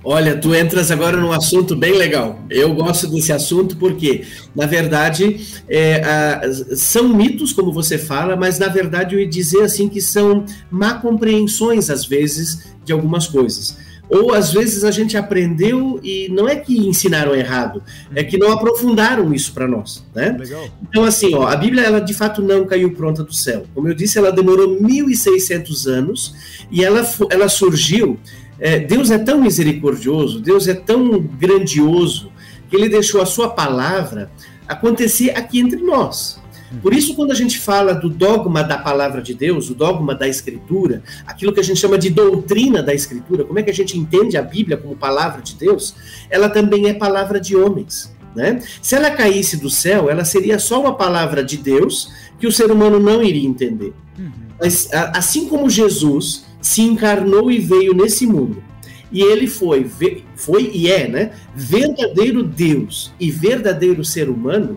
Olha, tu entras agora num assunto bem legal. Eu gosto desse assunto porque, na verdade, é, a, são mitos, como você fala, mas na verdade eu ia dizer assim que são má compreensões, às vezes, de algumas coisas. Ou às vezes a gente aprendeu e não é que ensinaram errado, é que não aprofundaram isso para nós, né? Legal. Então assim, ó, a Bíblia ela de fato não caiu pronta do céu. Como eu disse, ela demorou 1600 anos e ela ela surgiu é, Deus é tão misericordioso, Deus é tão grandioso, que ele deixou a sua palavra acontecer aqui entre nós. Por isso, quando a gente fala do dogma da palavra de Deus, o dogma da Escritura, aquilo que a gente chama de doutrina da Escritura, como é que a gente entende a Bíblia como palavra de Deus, ela também é palavra de homens. Né? Se ela caísse do céu, ela seria só uma palavra de Deus que o ser humano não iria entender. Uhum. Mas assim como Jesus se encarnou e veio nesse mundo. E ele foi, foi e é, né, verdadeiro Deus e verdadeiro ser humano.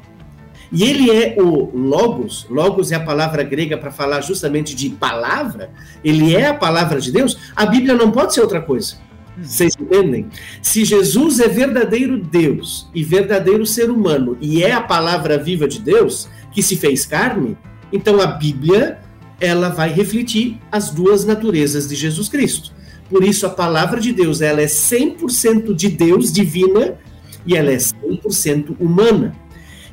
E ele é o Logos, Logos é a palavra grega para falar justamente de palavra, ele é a palavra de Deus. A Bíblia não pode ser outra coisa. Vocês entendem? Se Jesus é verdadeiro Deus e verdadeiro ser humano e é a palavra viva de Deus que se fez carne, então a Bíblia ela vai refletir as duas naturezas de Jesus Cristo. Por isso a palavra de Deus, ela é 100% de Deus, divina, e ela é 100% humana.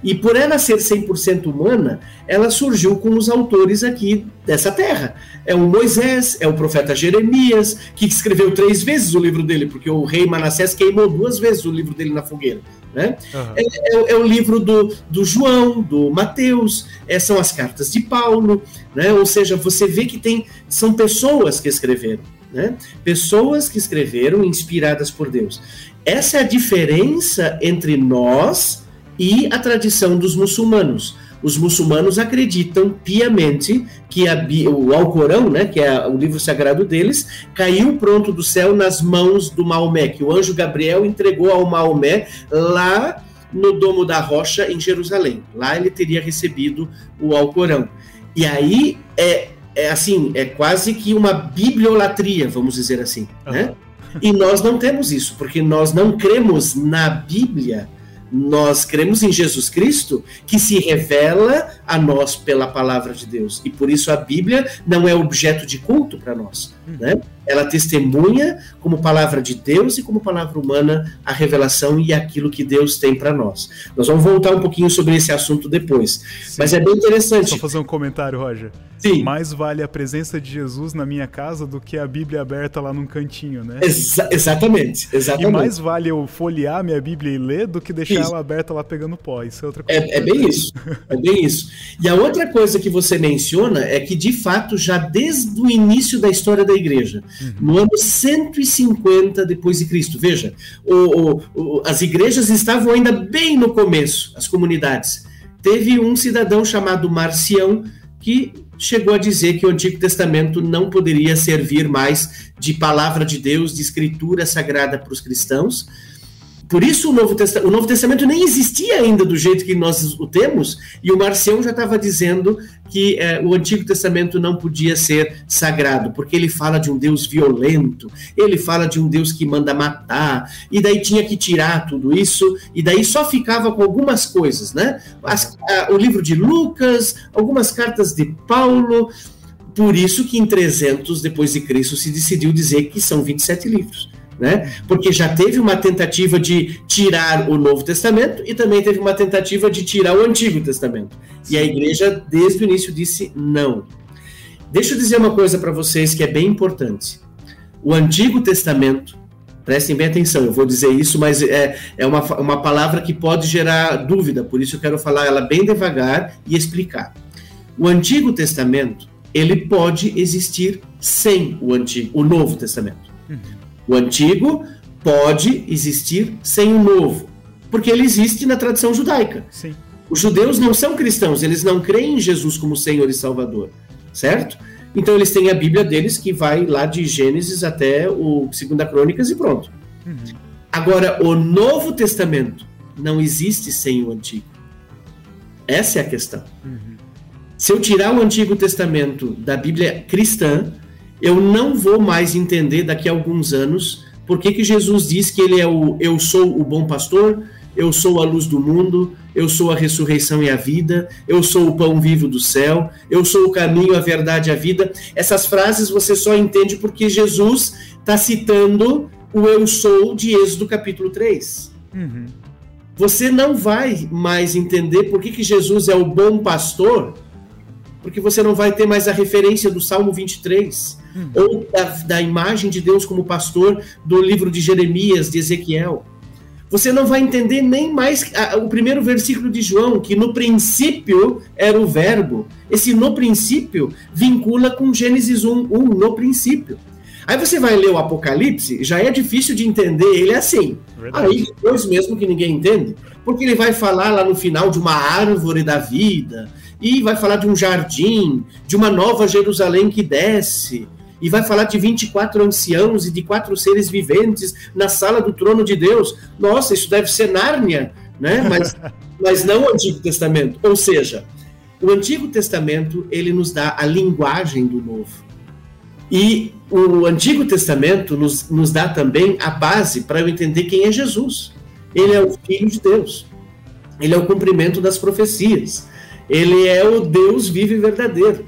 E por ela ser 100% humana, ela surgiu com os autores aqui dessa terra. É o Moisés, é o profeta Jeremias, que escreveu três vezes o livro dele, porque o rei Manassés queimou duas vezes o livro dele na fogueira. Né? Uhum. É, é, é, o livro do, do João, do Mateus, é, são as cartas de Paulo, né? ou seja, você vê que tem são pessoas que escreveram, né? pessoas que escreveram inspiradas por Deus. Essa é a diferença entre nós e a tradição dos muçulmanos os muçulmanos acreditam piamente que a, o Alcorão, né, que é o livro sagrado deles, caiu pronto do céu nas mãos do Maomé, que o anjo Gabriel entregou ao Maomé lá no Domo da Rocha, em Jerusalém. Lá ele teria recebido o Alcorão. E aí é, é assim, é quase que uma bibliolatria, vamos dizer assim, uhum. né? E nós não temos isso, porque nós não cremos na Bíblia nós cremos em Jesus Cristo, que se revela a nós pela palavra de Deus. E por isso a Bíblia não é objeto de culto para nós. Né? Ela testemunha como palavra de Deus e como palavra humana a revelação e aquilo que Deus tem para nós. Nós vamos voltar um pouquinho sobre esse assunto depois, Sim. mas é bem interessante. Só fazer um comentário, Roger. Sim. Mais vale a presença de Jesus na minha casa do que a Bíblia aberta lá num cantinho, né? Exa exatamente, exatamente. E mais vale eu folhear minha Bíblia e ler do que deixar isso. ela aberta lá pegando pó. Isso é outra coisa. É, é bem isso. É bem isso. E a outra coisa que você menciona é que, de fato, já desde o início da história da igreja, no ano 150 depois de Cristo, veja, o, o, as igrejas estavam ainda bem no começo, as comunidades. Teve um cidadão chamado Marcião que chegou a dizer que o Antigo Testamento não poderia servir mais de palavra de Deus, de escritura sagrada para os cristãos, por isso o Novo, Testamento, o Novo Testamento nem existia ainda do jeito que nós o temos, e o Marcião já estava dizendo que é, o Antigo Testamento não podia ser sagrado, porque ele fala de um Deus violento, ele fala de um Deus que manda matar, e daí tinha que tirar tudo isso, e daí só ficava com algumas coisas, né? As, a, o livro de Lucas, algumas cartas de Paulo, por isso que em 300 depois de Cristo se decidiu dizer que são 27 livros né? Porque já teve uma tentativa de tirar o Novo Testamento e também teve uma tentativa de tirar o Antigo Testamento. E a igreja, desde o início, disse não. Deixa eu dizer uma coisa para vocês que é bem importante. O Antigo Testamento, prestem bem atenção, eu vou dizer isso, mas é, é uma, uma palavra que pode gerar dúvida, por isso eu quero falar ela bem devagar e explicar. O Antigo Testamento, ele pode existir sem o Antigo, o Novo Testamento. Uhum. O antigo pode existir sem o novo, porque ele existe na tradição judaica. Sim. Os judeus não são cristãos, eles não creem em Jesus como Senhor e Salvador, certo? Então eles têm a Bíblia deles que vai lá de Gênesis até o Segunda Crônicas e pronto. Uhum. Agora, o Novo Testamento não existe sem o Antigo. Essa é a questão. Uhum. Se eu tirar o Antigo Testamento da Bíblia cristã, eu não vou mais entender daqui a alguns anos por que, que Jesus diz que ele é o eu sou o bom pastor, eu sou a luz do mundo, eu sou a ressurreição e a vida, eu sou o pão vivo do céu, eu sou o caminho, a verdade e a vida. Essas frases você só entende porque Jesus está citando o eu sou de Êxodo capítulo 3. Uhum. Você não vai mais entender por que, que Jesus é o bom pastor, porque você não vai ter mais a referência do Salmo 23 Hum. ou da, da imagem de Deus como pastor do livro de Jeremias, de Ezequiel. Você não vai entender nem mais a, o primeiro versículo de João, que no princípio era o verbo. Esse no princípio vincula com Gênesis 1, 1 no princípio. Aí você vai ler o Apocalipse, já é difícil de entender ele é assim. Verdade. Aí depois mesmo que ninguém entende, porque ele vai falar lá no final de uma árvore da vida, e vai falar de um jardim, de uma nova Jerusalém que desce, e vai falar de 24 anciãos e de quatro seres viventes na sala do trono de Deus. Nossa, isso deve ser Nárnia, né? Mas, mas não o Antigo Testamento. Ou seja, o Antigo Testamento ele nos dá a linguagem do Novo. E o Antigo Testamento nos, nos dá também a base para eu entender quem é Jesus. Ele é o Filho de Deus. Ele é o cumprimento das profecias. Ele é o Deus vivo e verdadeiro.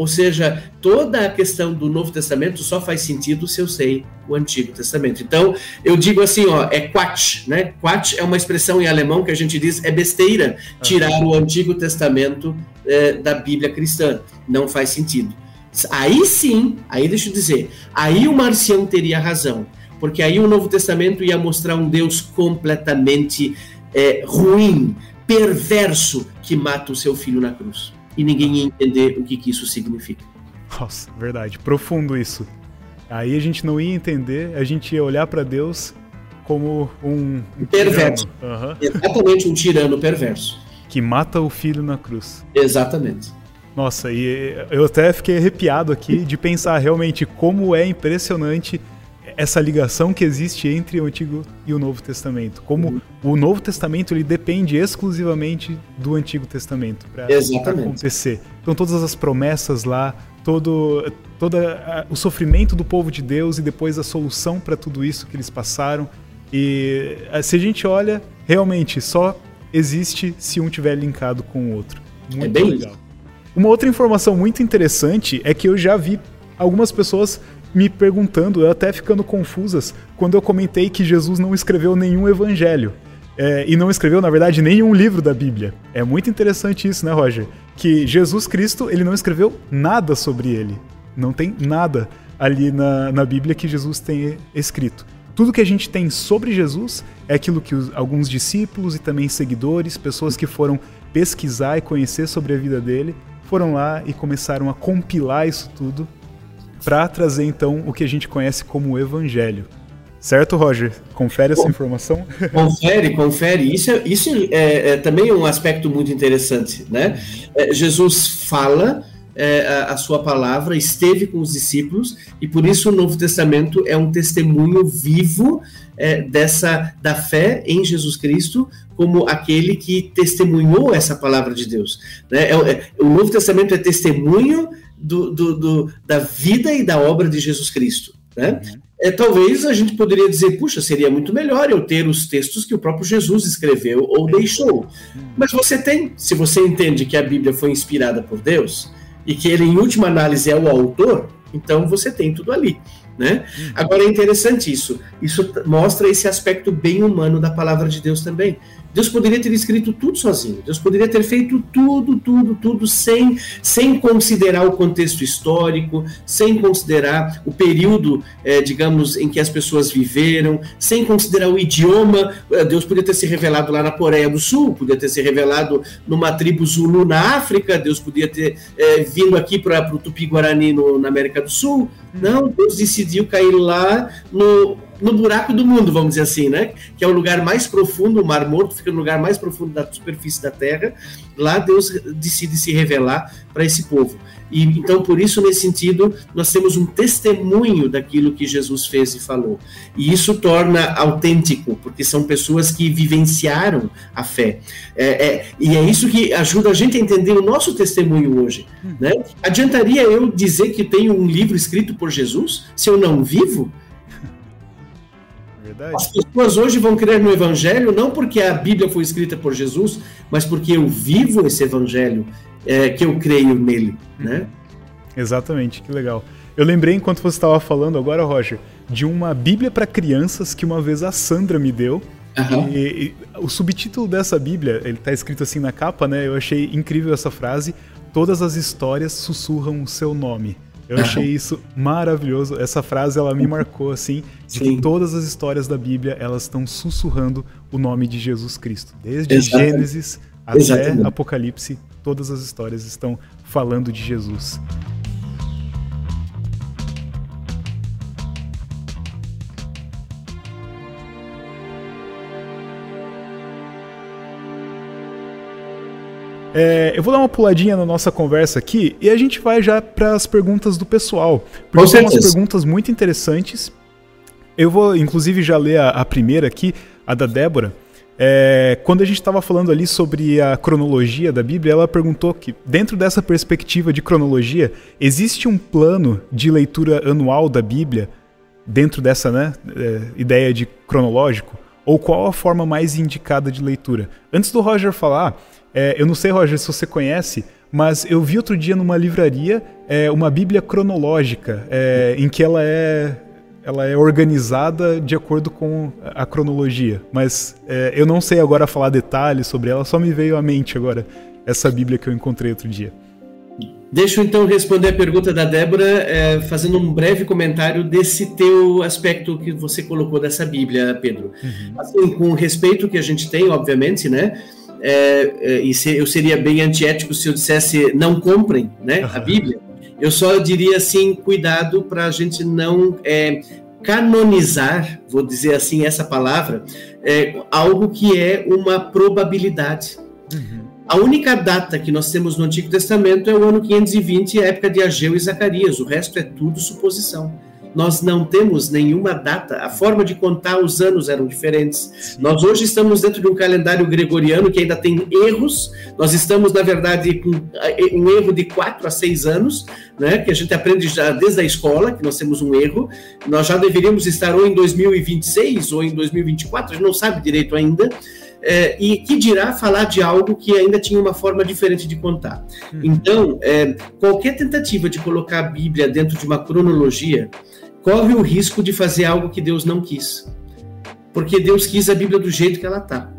Ou seja, toda a questão do Novo Testamento só faz sentido se eu sei o Antigo Testamento. Então, eu digo assim, ó, é Quatsch, né? Quatsch é uma expressão em alemão que a gente diz é besteira tirar o Antigo Testamento é, da Bíblia cristã. Não faz sentido. Aí sim, aí deixa eu dizer, aí o Marcião teria razão, porque aí o Novo Testamento ia mostrar um Deus completamente é, ruim, perverso, que mata o seu filho na cruz e ninguém ia entender o que, que isso significa. Nossa, verdade, profundo isso. Aí a gente não ia entender, a gente ia olhar para Deus como um, um perverso. Uhum. Exatamente, um tirano perverso. Que mata o filho na cruz. Exatamente. Nossa, e eu até fiquei arrepiado aqui de pensar realmente como é impressionante essa ligação que existe entre o Antigo e o Novo Testamento. Como uhum. o Novo Testamento ele depende exclusivamente do Antigo Testamento para acontecer. Então todas as promessas lá, todo, todo o sofrimento do povo de Deus e depois a solução para tudo isso que eles passaram. E se a gente olha, realmente só existe se um tiver linkado com o outro. Muito é bem legal. Uma outra informação muito interessante é que eu já vi algumas pessoas me perguntando, até ficando confusas, quando eu comentei que Jesus não escreveu nenhum evangelho. É, e não escreveu, na verdade, nenhum livro da Bíblia. É muito interessante isso, né, Roger? Que Jesus Cristo, ele não escreveu nada sobre ele. Não tem nada ali na, na Bíblia que Jesus tenha escrito. Tudo que a gente tem sobre Jesus é aquilo que os, alguns discípulos e também seguidores, pessoas que foram pesquisar e conhecer sobre a vida dele, foram lá e começaram a compilar isso tudo para trazer então o que a gente conhece como o Evangelho. Certo, Roger? Confere essa informação? Confere, confere. Isso, é, isso é, é também um aspecto muito interessante, né? É, Jesus fala é, a, a, sua palavra, esteve com os discípulos e por isso o Novo Testamento é um testemunho vivo é, dessa da fé em Jesus Cristo como aquele que testemunhou essa palavra de Deus. Né? É o Novo Testamento é testemunho do, do, do, da vida e da obra de Jesus Cristo. Né? Uhum. É, talvez a gente poderia dizer, puxa, seria muito melhor eu ter os textos que o próprio Jesus escreveu ou deixou. Uhum. Mas você tem, se você entende que a Bíblia foi inspirada por Deus e que ele, em última análise, é o autor, então você tem tudo ali. Né? Uhum. Agora é interessante isso. Isso mostra esse aspecto bem humano da palavra de Deus também. Deus poderia ter escrito tudo sozinho. Deus poderia ter feito tudo, tudo, tudo sem, sem considerar o contexto histórico, sem considerar o período, é, digamos, em que as pessoas viveram, sem considerar o idioma. Eh, Deus podia ter se revelado lá na Coreia do Sul, podia ter se revelado numa tribo Zulu na África. Deus podia ter é, vindo aqui para o Tupi-Guarani na América do Sul. Não, Deus decidiu cair lá no no buraco do mundo, vamos dizer assim, né? Que é o lugar mais profundo, o Mar Morto fica no lugar mais profundo da superfície da Terra. Lá Deus decide se revelar para esse povo. E então, por isso, nesse sentido, nós temos um testemunho daquilo que Jesus fez e falou. E isso torna autêntico, porque são pessoas que vivenciaram a fé. É, é, e é isso que ajuda a gente a entender o nosso testemunho hoje. Né? Adiantaria eu dizer que tenho um livro escrito por Jesus se eu não vivo? Verdade. As pessoas hoje vão crer no Evangelho não porque a Bíblia foi escrita por Jesus, mas porque eu vivo esse Evangelho, é, que eu creio nele, né? Exatamente, que legal. Eu lembrei enquanto você estava falando agora, Roger, de uma Bíblia para crianças que uma vez a Sandra me deu. Uhum. E, e, o subtítulo dessa Bíblia, ele está escrito assim na capa, né? Eu achei incrível essa frase. Todas as histórias sussurram o seu nome. Eu achei isso maravilhoso. Essa frase ela me marcou assim, de Sim. que todas as histórias da Bíblia elas estão sussurrando o nome de Jesus Cristo, desde Exatamente. Gênesis até Exatamente. Apocalipse, todas as histórias estão falando de Jesus. É, eu vou dar uma puladinha na nossa conversa aqui e a gente vai já para as perguntas do pessoal. Porque são umas perguntas muito interessantes. Eu vou, inclusive, já ler a, a primeira aqui, a da Débora. É, quando a gente estava falando ali sobre a cronologia da Bíblia, ela perguntou que, dentro dessa perspectiva de cronologia, existe um plano de leitura anual da Bíblia, dentro dessa né, é, ideia de cronológico? Ou qual a forma mais indicada de leitura? Antes do Roger falar, é, eu não sei, Roger, se você conhece, mas eu vi outro dia numa livraria é, uma Bíblia cronológica, é, em que ela é, ela é organizada de acordo com a cronologia. Mas é, eu não sei agora falar detalhes sobre ela, só me veio à mente agora essa Bíblia que eu encontrei outro dia. Deixa eu então responder a pergunta da Débora, é, fazendo um breve comentário desse teu aspecto que você colocou dessa Bíblia, Pedro. Uhum. Assim, com o respeito que a gente tem, obviamente, né? É, é, e se, eu seria bem antiético se eu dissesse não comprem né, a Bíblia. Eu só diria assim, cuidado para a gente não é, canonizar, vou dizer assim essa palavra, é, algo que é uma probabilidade. Uhum. A única data que nós temos no Antigo Testamento é o ano 520, a época de Ageu e Zacarias. O resto é tudo suposição nós não temos nenhuma data, a forma de contar os anos eram diferentes. Sim. Nós hoje estamos dentro de um calendário gregoriano que ainda tem erros, nós estamos, na verdade, com eh, um erro de quatro a seis anos, né, que a gente aprende já desde a escola, que nós temos um erro, nós já deveríamos estar ou em 2026 ou em 2024, a gente não sabe direito ainda, é, e que dirá falar de algo que ainda tinha uma forma diferente de contar. Uhum. Então, é, qualquer tentativa de colocar a Bíblia dentro de uma cronologia corre o risco de fazer algo que Deus não quis. Porque Deus quis a Bíblia do jeito que ela está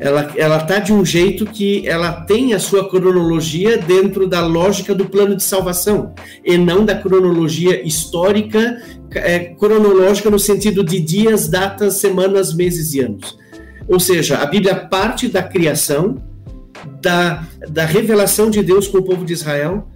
ela ela tá de um jeito que ela tem a sua cronologia dentro da lógica do plano de salvação e não da cronologia histórica é, cronológica no sentido de dias, datas, semanas, meses e anos. Ou seja, a Bíblia parte da criação, da, da revelação de Deus com o povo de Israel,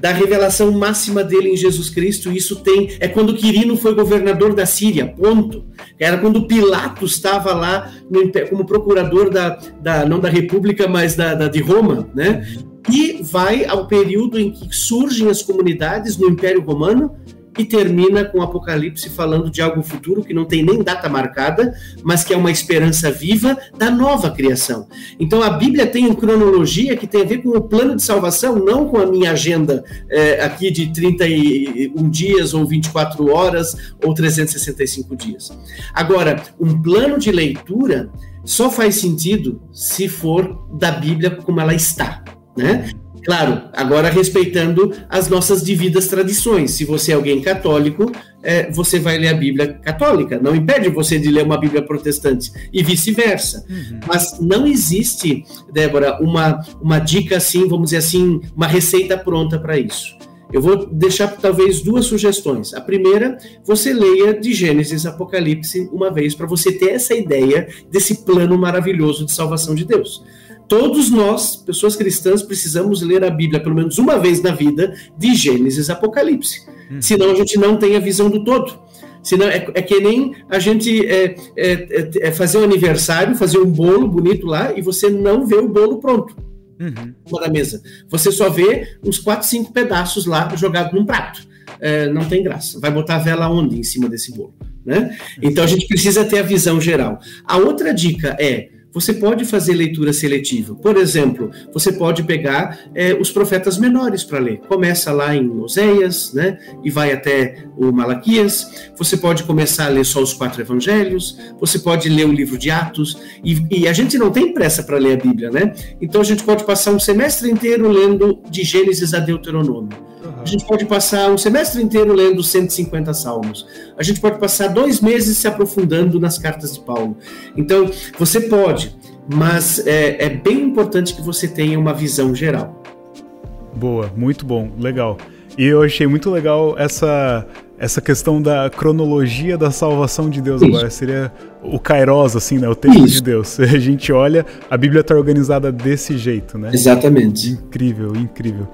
da revelação máxima dele em Jesus Cristo. Isso tem é quando Quirino foi governador da Síria, ponto. Era quando Pilatos estava lá no, como procurador da, da não da República, mas da, da de Roma, né? E vai ao período em que surgem as comunidades no Império Romano e termina com o Apocalipse falando de algo futuro que não tem nem data marcada, mas que é uma esperança viva da nova criação. Então a Bíblia tem uma cronologia que tem a ver com o plano de salvação, não com a minha agenda é, aqui de 31 dias, ou 24 horas, ou 365 dias. Agora, um plano de leitura só faz sentido se for da Bíblia como ela está. Né? Claro, agora respeitando as nossas devidas tradições. Se você é alguém católico, é, você vai ler a Bíblia católica. Não impede você de ler uma Bíblia protestante e vice-versa. Uhum. Mas não existe, Débora, uma, uma dica assim, vamos dizer assim, uma receita pronta para isso. Eu vou deixar talvez duas sugestões. A primeira, você leia de Gênesis Apocalipse uma vez para você ter essa ideia desse plano maravilhoso de salvação de Deus. Todos nós, pessoas cristãs, precisamos ler a Bíblia pelo menos uma vez na vida, de Gênesis a Apocalipse. Hum. Senão a gente não tem a visão do todo. Senão é, é que nem a gente é, é, é, é, fazer um aniversário, fazer um bolo bonito lá e você não vê o bolo pronto uhum. na mesa. Você só vê uns quatro, cinco pedaços lá jogados num prato. É, não tem graça. Vai botar a vela onde em cima desse bolo? Né? Então a gente precisa ter a visão geral. A outra dica é você pode fazer leitura seletiva. Por exemplo, você pode pegar é, os profetas menores para ler. Começa lá em Oséias, né, e vai até o Malaquias. Você pode começar a ler só os quatro evangelhos. Você pode ler o livro de Atos. E, e a gente não tem pressa para ler a Bíblia, né? Então a gente pode passar um semestre inteiro lendo de Gênesis a Deuteronômio. A gente pode passar um semestre inteiro lendo 150 salmos. A gente pode passar dois meses se aprofundando nas cartas de Paulo. Então, você pode, mas é, é bem importante que você tenha uma visão geral. Boa, muito bom, legal. E eu achei muito legal essa essa questão da cronologia da salvação de Deus Isso. agora. Seria o Kairos, assim, né? O tempo Isso. de Deus. A gente olha, a Bíblia está organizada desse jeito, né? Exatamente. Incrível, incrível.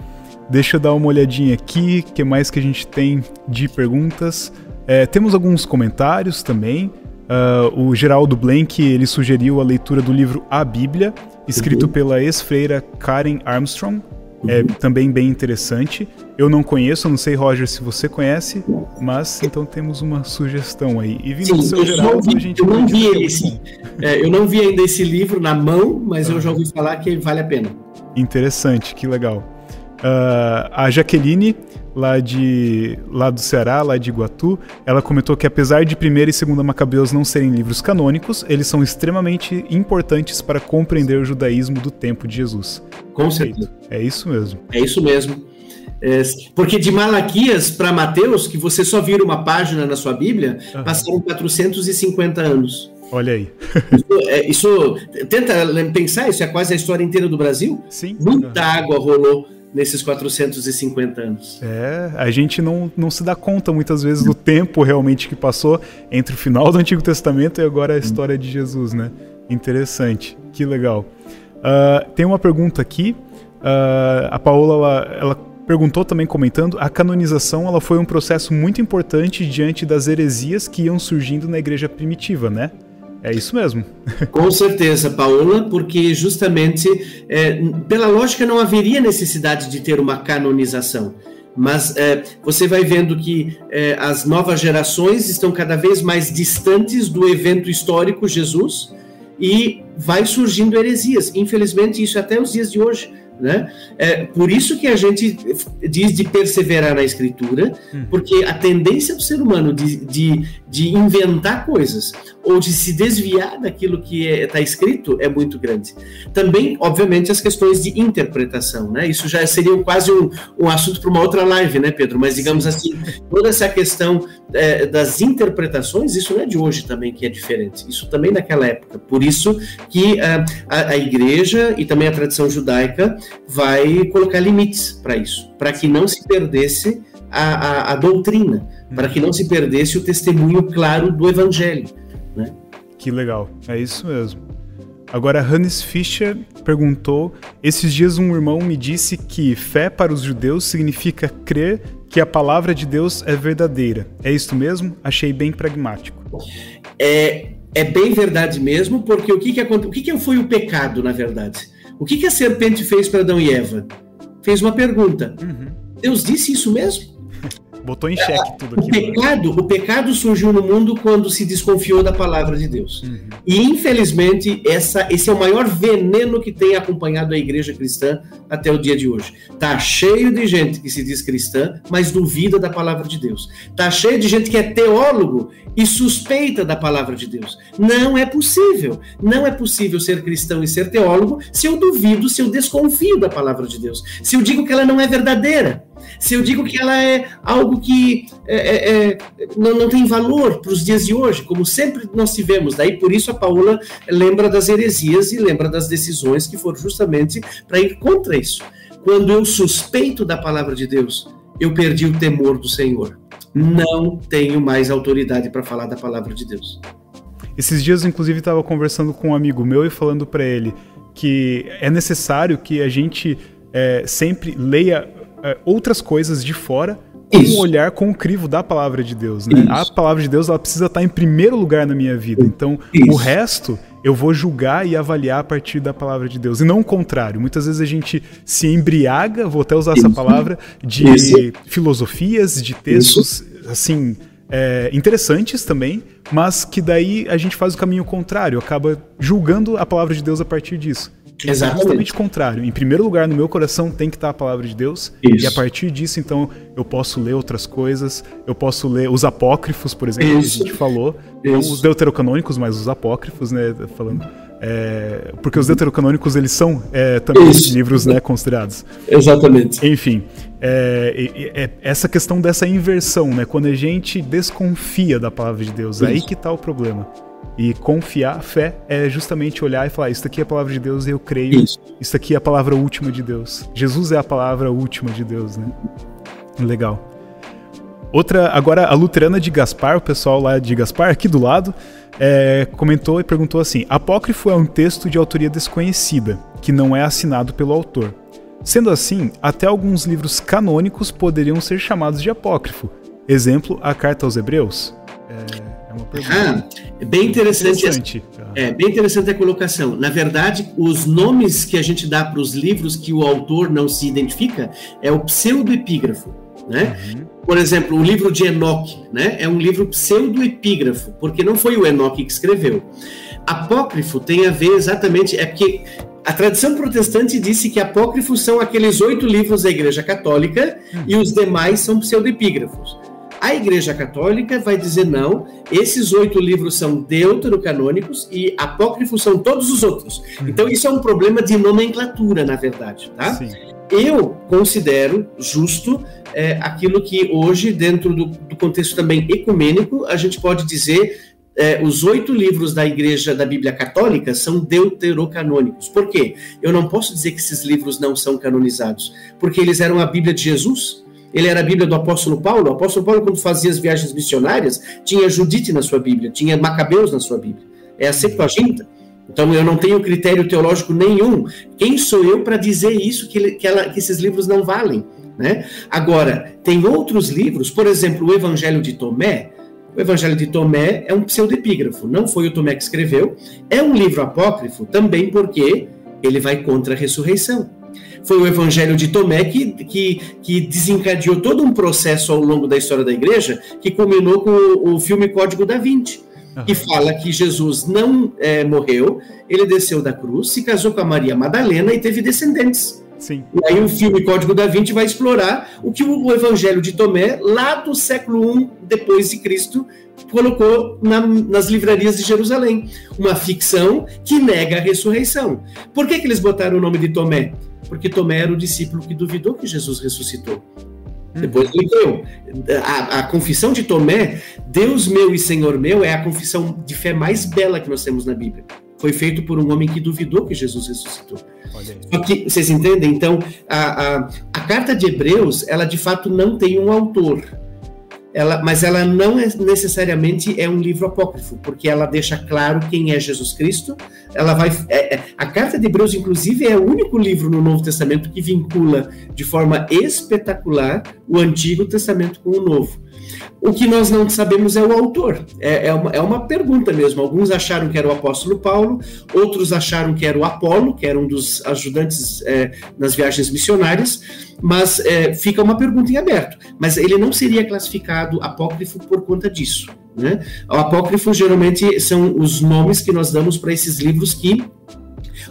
Deixa eu dar uma olhadinha aqui, o que mais que a gente tem de perguntas. É, temos alguns comentários também. Uh, o Geraldo Blank ele sugeriu a leitura do livro A Bíblia, escrito uhum. pela ex-freira Karen Armstrong. É uhum. também bem interessante. Eu não conheço, não sei, Roger, se você conhece, mas então temos uma sugestão aí. E vindo Sim, do seu Geraldo, vi, a gente eu não vi esse, é, Eu não vi ainda esse livro na mão, mas eu já ouvi falar que vale a pena. Interessante, que legal. Uh, a Jaqueline, lá, de, lá do Ceará, lá de Iguatu, ela comentou que apesar de primeira e segunda Macabeus não serem livros canônicos, eles são extremamente importantes para compreender o judaísmo do tempo de Jesus. Com certeza. É isso mesmo. É isso mesmo. É, porque de Malaquias para Mateus, que você só vira uma página na sua Bíblia, uhum. passaram 450 anos. Olha aí. isso, é, isso, tenta pensar, isso é quase a história inteira do Brasil. Sim. Muita água rolou nesses 450 anos. É, a gente não, não se dá conta muitas vezes do tempo realmente que passou entre o final do Antigo Testamento e agora a história de Jesus, né? Interessante, que legal. Uh, tem uma pergunta aqui. Uh, a Paola, ela, ela perguntou também comentando, a canonização ela foi um processo muito importante diante das heresias que iam surgindo na igreja primitiva, né? É isso mesmo. Com certeza, Paula, porque justamente, é, pela lógica, não haveria necessidade de ter uma canonização. Mas é, você vai vendo que é, as novas gerações estão cada vez mais distantes do evento histórico Jesus e vai surgindo heresias. Infelizmente, isso é até os dias de hoje. Né? É por isso que a gente diz de perseverar na escritura, hum. porque a tendência do ser humano de, de, de inventar coisas ou de se desviar daquilo que está é, escrito é muito grande. Também, obviamente, as questões de interpretação, né? Isso já seria quase um, um assunto para uma outra live, né, Pedro? Mas digamos assim, toda essa questão é, das interpretações, isso não é de hoje também que é diferente. Isso também naquela época. Por isso que a, a, a igreja e também a tradição judaica vai colocar limites para isso, para que não se perdesse a, a, a doutrina, para que não se perdesse o testemunho claro do evangelho. Né? Que legal, é isso mesmo. Agora, Hannes Fischer perguntou: Esses dias um irmão me disse que fé para os judeus significa crer que a palavra de Deus é verdadeira. É isso mesmo? Achei bem pragmático. É, é bem verdade mesmo, porque o que, que, o que, que foi o pecado, na verdade? O que, que a serpente fez para Adão e Eva? Fez uma pergunta. Uhum. Deus disse isso mesmo? Botou em xeque tudo aqui. O pecado, o pecado surgiu no mundo quando se desconfiou da palavra de Deus. Uhum. E infelizmente essa, esse é o maior veneno que tem acompanhado a igreja cristã até o dia de hoje. Tá cheio de gente que se diz cristã, mas duvida da palavra de Deus. Tá cheio de gente que é teólogo e suspeita da palavra de Deus. Não é possível. Não é possível ser cristão e ser teólogo se eu duvido, se eu desconfio da palavra de Deus. Se eu digo que ela não é verdadeira se eu digo que ela é algo que é, é, é não, não, tem valor para os dias de hoje, como sempre nós tivemos. Daí por isso a Paula lembra das heresias e lembra das decisões que foram justamente para ir contra isso. Quando eu suspeito da palavra de Deus, eu perdi o temor do Senhor. Não tenho mais autoridade para falar da palavra de Deus. Esses dias, inclusive, estava conversando com um amigo meu e falando para ele que é necessário que a gente é, sempre leia é, outras coisas de fora com um olhar com o crivo da palavra de Deus, né? A palavra de Deus ela precisa estar em primeiro lugar na minha vida. Então, Isso. o resto eu vou julgar e avaliar a partir da palavra de Deus. E não o contrário. Muitas vezes a gente se embriaga, vou até usar Isso. essa palavra, de filosofias, de textos, assim, é, interessantes também, mas que daí a gente faz o caminho contrário, acaba julgando a palavra de Deus a partir disso. Exatamente. Exatamente contrário. Em primeiro lugar, no meu coração tem que estar a palavra de Deus. Isso. E a partir disso, então, eu posso ler outras coisas. Eu posso ler os apócrifos, por exemplo, Isso. que a gente falou. Não os deuterocanônicos, mas os apócrifos, né? Falando. É, porque os deuterocanônicos eles são é, também Isso. livros né, considerados. Exatamente. Enfim, é, é, essa questão dessa inversão, né, quando a gente desconfia da palavra de Deus, aí que está o problema. E confiar, fé, é justamente olhar e falar: Isso aqui é a palavra de Deus e eu creio. Isso. Isso aqui é a palavra última de Deus. Jesus é a palavra última de Deus, né? Legal. Outra, agora a luterana de Gaspar, o pessoal lá de Gaspar, aqui do lado, é, comentou e perguntou assim: Apócrifo é um texto de autoria desconhecida, que não é assinado pelo autor. Sendo assim, até alguns livros canônicos poderiam ser chamados de apócrifo. Exemplo, a carta aos Hebreus. É... É uma pergunta. Ah, é bem interessante. interessante. É bem interessante a colocação. Na verdade, os nomes que a gente dá para os livros que o autor não se identifica é o pseudoepígrafo. Né? Uhum. Por exemplo, o livro de Enoque né? é um livro pseudoepígrafo, porque não foi o Enoque que escreveu. Apócrifo tem a ver exatamente, é porque a tradição protestante disse que apócrifos são aqueles oito livros da Igreja Católica uhum. e os demais são pseudoepígrafos. A Igreja Católica vai dizer não, esses oito livros são deuterocanônicos e apócrifos são todos os outros. Uhum. Então isso é um problema de nomenclatura, na verdade, tá? Sim. Eu considero justo é, aquilo que hoje, dentro do, do, contexto também ecumênico, a gente pode dizer é, os oito livros da Igreja da Bíblia Católica são deuterocanônicos. Por quê? Eu não posso dizer que esses livros não são canonizados, porque eles eram a Bíblia de Jesus, ele era a Bíblia do apóstolo Paulo. O apóstolo Paulo, quando fazia as viagens missionárias, tinha Judite na sua Bíblia, tinha Macabeus na sua Bíblia. É a Septuaginta. Então eu não tenho critério teológico nenhum. Quem sou eu para dizer isso, que, que, ela, que, esses livros não valem? Né? Agora, tem outros livros, por exemplo, o Evangelho de Tomé. O Evangelho de Tomé é um pseudepígrafo, não foi o Tomé que escreveu. É um livro apócrifo também porque ele vai contra a ressurreição. Foi o Evangelho de Tomé que, que, que desencadeou todo um processo ao longo da história da igreja que culminou com o, o filme Código da Vinci. que fala que Jesus não é, morreu, ele desceu da cruz, se casou com a Maria Madalena e teve descendentes. Sim. E aí o filme Código da Vinci vai explorar o que o Evangelho de Tomé, lá do século I depois de Cristo, colocou na, nas livrarias de Jerusalém. Uma ficção que nega a ressurreição. Por que, que eles botaram o nome de Tomé? Porque Tomé era o discípulo que duvidou que Jesus ressuscitou. Hum. Depois ele creu. A, a, confissão de Tomé, Deus meu e Senhor meu, é a confissão de fé mais bela que nós temos na Bíblia foi feito por um homem que duvidou que Jesus ressuscitou. Só que, vocês entendem? Então, a, a, a, carta de Hebreus, ela de fato não tem um autor. Ela, mas ela não é necessariamente é um livro apócrifo, porque ela deixa claro quem é Jesus Cristo. Ela vai, é, é, a carta de Hebreus, inclusive, é o único livro no Novo Testamento que vincula de forma espetacular o Antigo Testamento com o Novo. O que nós não sabemos é o autor. É, é, uma, é uma pergunta mesmo. Alguns acharam que era o apóstolo Paulo, outros acharam que era o Apolo, que era um dos ajudantes é, nas viagens missionárias, mas é, fica uma pergunta em aberto. Mas ele não seria classificado apócrifo por conta disso. Né? O apócrifo geralmente são os nomes que nós damos para esses livros que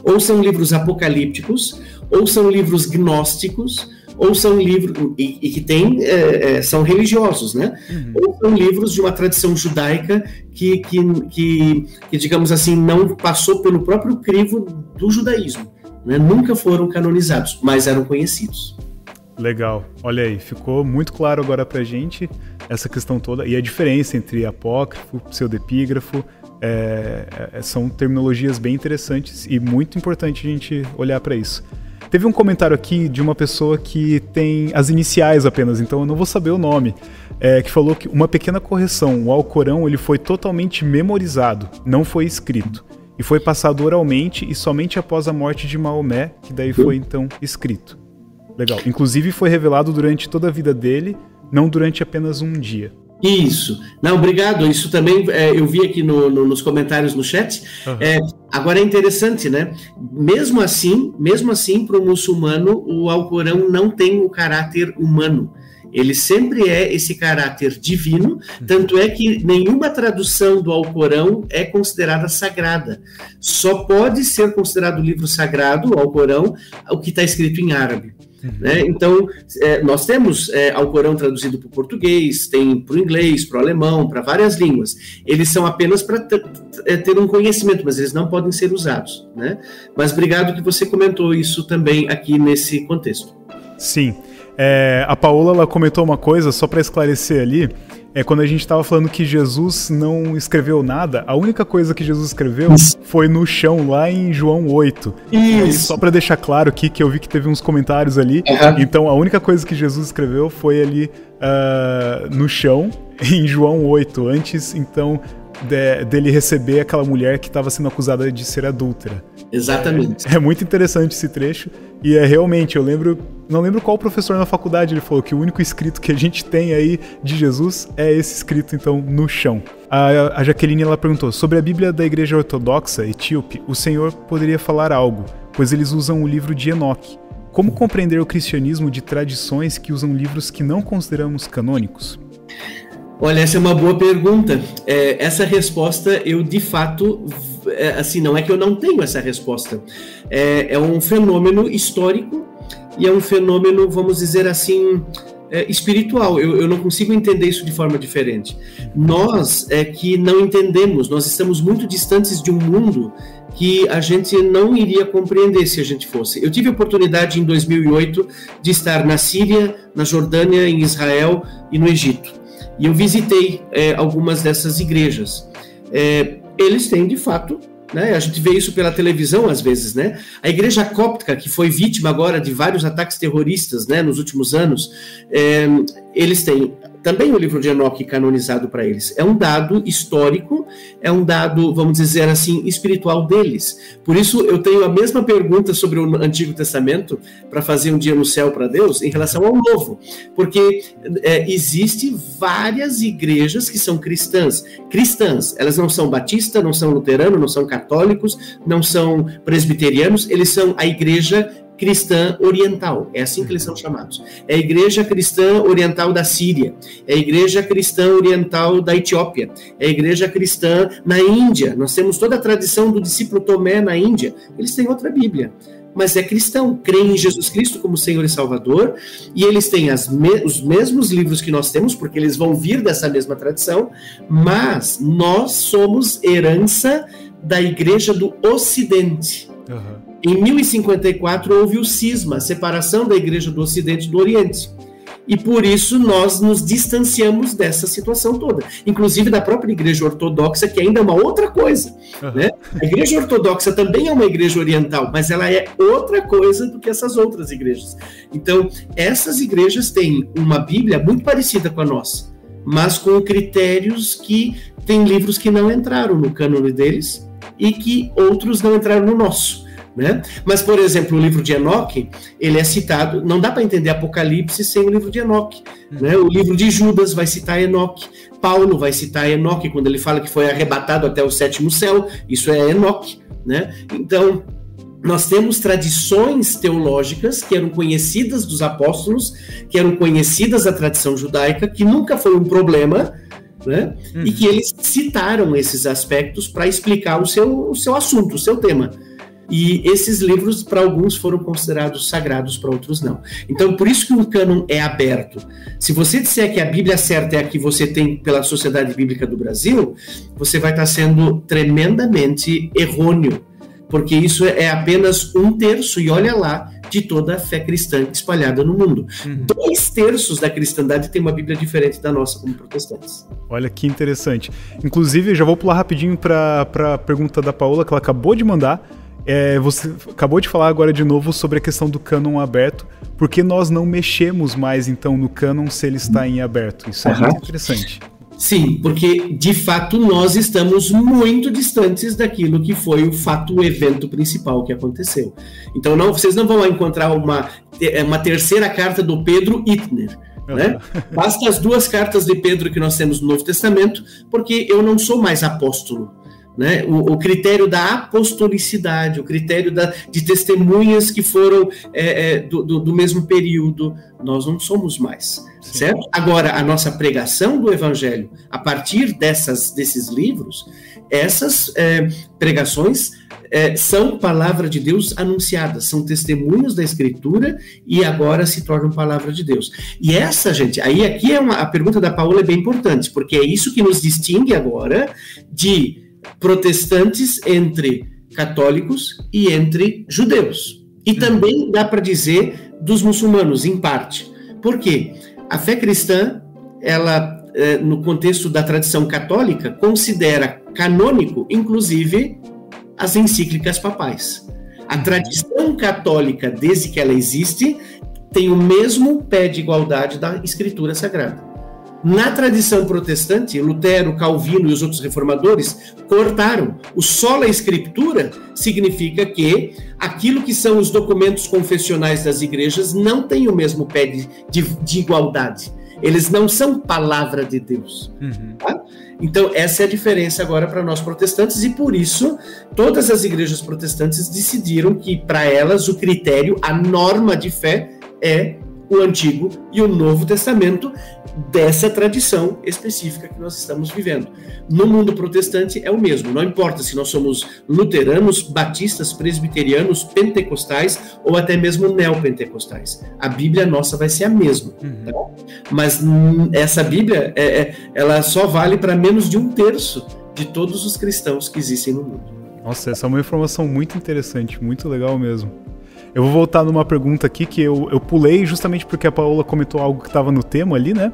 ou são livros apocalípticos, ou são livros gnósticos, ou são livros e, e que tem é, é, são religiosos, né? Uhum. Ou são livros de uma tradição judaica que, que, que, que, digamos assim, não passou pelo próprio crivo do judaísmo, né? Nunca foram canonizados, mas eram conhecidos. Legal, olha aí, ficou muito claro agora pra gente essa questão toda e a diferença entre apócrifo, pseudepígrafo, é, é, são terminologias bem interessantes e muito importante a gente olhar para isso. Teve um comentário aqui de uma pessoa que tem as iniciais apenas, então eu não vou saber o nome, é, que falou que uma pequena correção, o Alcorão ele foi totalmente memorizado, não foi escrito. E foi passado oralmente e somente após a morte de Maomé, que daí foi então escrito. Legal. Inclusive foi revelado durante toda a vida dele, não durante apenas um dia. Isso. Não, obrigado. Isso também é, eu vi aqui no, no, nos comentários no chat. Uhum. É, agora é interessante, né? Mesmo assim, mesmo assim, para o muçulmano, o Alcorão não tem o caráter humano. Ele sempre é esse caráter divino, tanto é que nenhuma tradução do Alcorão é considerada sagrada. Só pode ser considerado livro sagrado, o Alcorão, o que está escrito em árabe. Né? Então, é, nós temos é, Alcorão traduzido para o português, tem para o inglês, para o alemão, para várias línguas. Eles são apenas para é, ter um conhecimento, mas eles não podem ser usados. Né? Mas obrigado que você comentou isso também aqui nesse contexto. Sim. É, a Paola ela comentou uma coisa, só para esclarecer ali é quando a gente estava falando que Jesus não escreveu nada, a única coisa que Jesus escreveu foi no chão, lá em João 8. Isso. E só para deixar claro aqui, que eu vi que teve uns comentários ali, uhum. então a única coisa que Jesus escreveu foi ali uh, no chão, em João 8. Antes, então, de, dele receber aquela mulher que estava sendo acusada de ser adúltera. Exatamente. É, é, muito interessante esse trecho. E é realmente, eu lembro. Não lembro qual professor na faculdade ele falou que o único escrito que a gente tem aí de Jesus é esse escrito, então, no chão. A, a Jaqueline ela perguntou: sobre a Bíblia da Igreja Ortodoxa Etíope, o senhor poderia falar algo, pois eles usam o livro de Enoque. Como compreender o cristianismo de tradições que usam livros que não consideramos canônicos? Olha, essa é uma boa pergunta. É, essa resposta eu de fato, é, assim, não é que eu não tenho essa resposta. É, é, um fenômeno histórico e é um fenômeno, vamos dizer assim, é, espiritual. Eu, eu, não consigo entender isso de forma diferente. Nós é que não entendemos. Nós estamos muito distantes de um mundo que a gente não iria compreender se a gente fosse. Eu tive a oportunidade em 2008 de estar na Síria, na Jordânia, em Israel e no Egito. E eu visitei é, algumas dessas igrejas. É, eles têm, de fato, né, a gente vê isso pela televisão às vezes, né? A igreja cóptica, que foi vítima agora de vários ataques terroristas né, nos últimos anos, é, eles têm também o livro de Enoque canonizado para eles. É um dado histórico, é um dado, vamos dizer assim, espiritual deles. Por isso, eu tenho a mesma pergunta sobre o Antigo Testamento para fazer um dia no céu para Deus em relação ao Novo, porque é, existe várias igrejas que são cristãs. Cristãs, elas não são batistas, não são luteranos, não são católicos, não são presbiterianos, eles são a igreja cristã oriental, é assim que eles são chamados. É a igreja cristã oriental da Síria, é a igreja cristã oriental da Etiópia, é a igreja cristã na Índia. Nós temos toda a tradição do discípulo Tomé na Índia. Eles têm outra Bíblia mas é cristão, crê em Jesus Cristo como Senhor e Salvador, e eles têm me os mesmos livros que nós temos, porque eles vão vir dessa mesma tradição, mas nós somos herança da Igreja do Ocidente. Uhum. Em 1054 houve o cisma, a separação da Igreja do Ocidente e do Oriente e por isso nós nos distanciamos dessa situação toda, inclusive da própria Igreja Ortodoxa, que ainda é uma outra coisa. Uhum. Né? A Igreja Ortodoxa também é uma igreja oriental, mas ela é outra coisa do que essas outras igrejas. Então, essas igrejas têm uma Bíblia muito parecida com a nossa, mas com critérios que tem livros que não entraram no cânone deles e que outros não entraram no nosso. Né? Mas, por exemplo, o livro de Enoque, ele é citado, não dá para entender Apocalipse sem o livro de Enoque. Uhum. Né? O livro de Judas vai citar Enoque, Paulo vai citar Enoque quando ele fala que foi arrebatado até o sétimo céu, isso é Enoque. Né? Então, nós temos tradições teológicas que eram conhecidas dos apóstolos, que eram conhecidas da tradição judaica, que nunca foi um problema, né? Uhum. E que eles citaram esses aspectos para explicar o seu, o seu assunto, o seu tema. E esses livros, para alguns, foram considerados sagrados, para outros não. Então, por isso que o cânon é aberto. Se você disser que a Bíblia certa é a que você tem pela Sociedade Bíblica do Brasil, você vai estar sendo tremendamente errôneo, porque isso é apenas um terço, e olha lá, de toda a fé cristã espalhada no mundo. Uhum. Dois terços da cristandade tem uma Bíblia diferente da nossa, como protestantes. Olha que interessante. Inclusive, já vou pular rapidinho para a pergunta da Paola, que ela acabou de mandar é, você acabou de falar agora de novo sobre a questão do cânon aberto. Por que nós não mexemos mais então no cânon se ele está em aberto? Isso é uhum. muito interessante. Sim, porque de fato nós estamos muito distantes daquilo que foi o fato, o evento principal que aconteceu. Então não, vocês não vão encontrar uma, é, uma terceira carta do Pedro Itner. Né? Basta as duas cartas de Pedro que nós temos no Novo Testamento, porque eu não sou mais apóstolo. Né? O, o, critério da apostolicidade, o critério da, de testemunhas que foram é, é, do, do, do, mesmo período, nós não somos mais, Sim. certo? Agora, a nossa pregação do Evangelho, a partir dessas, desses livros, essas é, pregações é, são palavra de Deus anunciadas, são testemunhos da Escritura e agora se tornam palavra de Deus. E essa, gente, aí aqui é uma, a pergunta da Paula é bem importante, porque é isso que nos distingue agora de protestantes entre católicos e entre judeus. E uhum. também dá para dizer dos muçulmanos, em parte. Por quê? A fé cristã, ela, eh, no contexto da tradição católica, considera canônico, inclusive, as encíclicas papais. A uhum. tradição católica, desde que ela existe, tem o mesmo pé de igualdade da Escritura Sagrada. Na tradição protestante, Lutero, Calvino e os outros reformadores cortaram. O sola escritura significa que aquilo que são os documentos confessionais das igrejas não tem o mesmo pé de, de, de igualdade. Eles não são palavra de Deus. Uhum. Tá? Então, essa é a diferença agora para nós protestantes, e por isso todas as igrejas protestantes decidiram que, para elas, o critério, a norma de fé é o Antigo e o Novo Testamento dessa tradição específica que nós estamos vivendo. No mundo protestante é o mesmo, não importa se nós somos luteranos, batistas, presbiterianos, pentecostais ou até mesmo neopentecostais. A Bíblia nossa vai ser a mesma. Uhum. Tá? Mas essa Bíblia, é, é, ela só vale para menos de um terço de todos os cristãos que existem no mundo. Nossa, essa é uma informação muito interessante, muito legal mesmo. Eu vou voltar numa pergunta aqui que eu, eu pulei justamente porque a Paola comentou algo que estava no tema ali, né?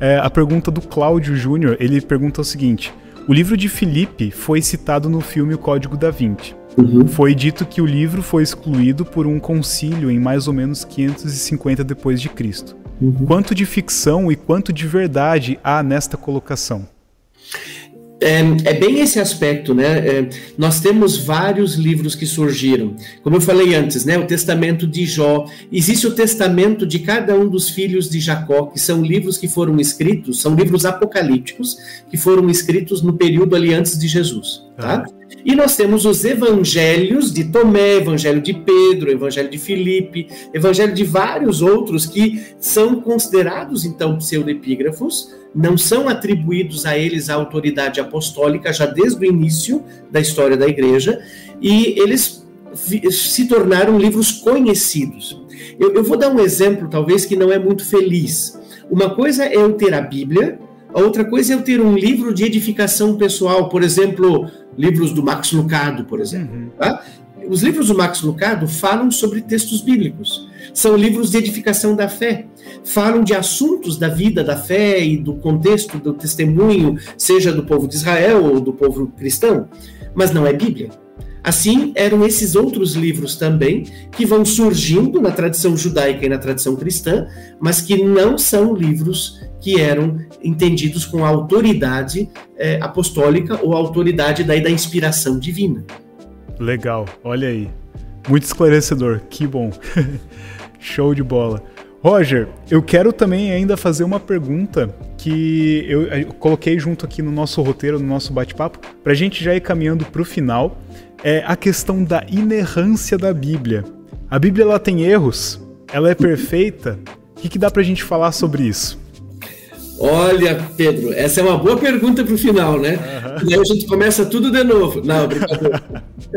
É, a pergunta do Cláudio Júnior, ele pergunta o seguinte: O livro de Filipe foi citado no filme O Código da Vinci. Uhum. Foi dito que o livro foi excluído por um concílio em mais ou menos 550 depois de Cristo. Uhum. Quanto de ficção e quanto de verdade há nesta colocação? É, é, bem esse aspecto, né? É, nós temos vários livros que surgiram. Como eu falei antes, né? O Testamento de Jó. Existe o Testamento de cada um dos filhos de Jacó, que são livros que foram escritos, são livros apocalípticos, que foram escritos no período ali antes de Jesus, tá? E nós temos os evangelhos de Tomé, evangelho de Pedro, evangelho de Filipe, evangelho de vários outros que são considerados então pseudepígrafos, não são atribuídos a eles a autoridade apostólica já desde o início da história da igreja, e eles se tornaram livros conhecidos. Eu, eu vou dar um exemplo, talvez, que não é muito feliz. Uma coisa é eu ter a Bíblia, a outra coisa é eu ter um livro de edificação pessoal, por exemplo, livros do Max Lucado, por exemplo. Uhum. Tá? Os livros do Max Lucado falam sobre textos bíblicos. São livros de edificação da fé. Falam de assuntos da vida da fé e do contexto do testemunho, seja do povo de Israel ou do povo cristão. Mas não é Bíblia. Assim, eram esses outros livros também que vão surgindo na tradição judaica e na tradição cristã, mas que não são livros que eram entendidos com a autoridade é, apostólica ou a autoridade daí da inspiração divina. Legal, olha aí. Muito esclarecedor, que bom. Show de bola. Roger, eu quero também ainda fazer uma pergunta que eu coloquei junto aqui no nosso roteiro, no nosso bate-papo, para a gente já ir caminhando para o final é a questão da inerrância da Bíblia. A Bíblia ela tem erros, ela é perfeita. O que, que dá para a gente falar sobre isso? Olha, Pedro, essa é uma boa pergunta para o final, né? Uhum. E aí a gente começa tudo de novo. Não, brincadeira.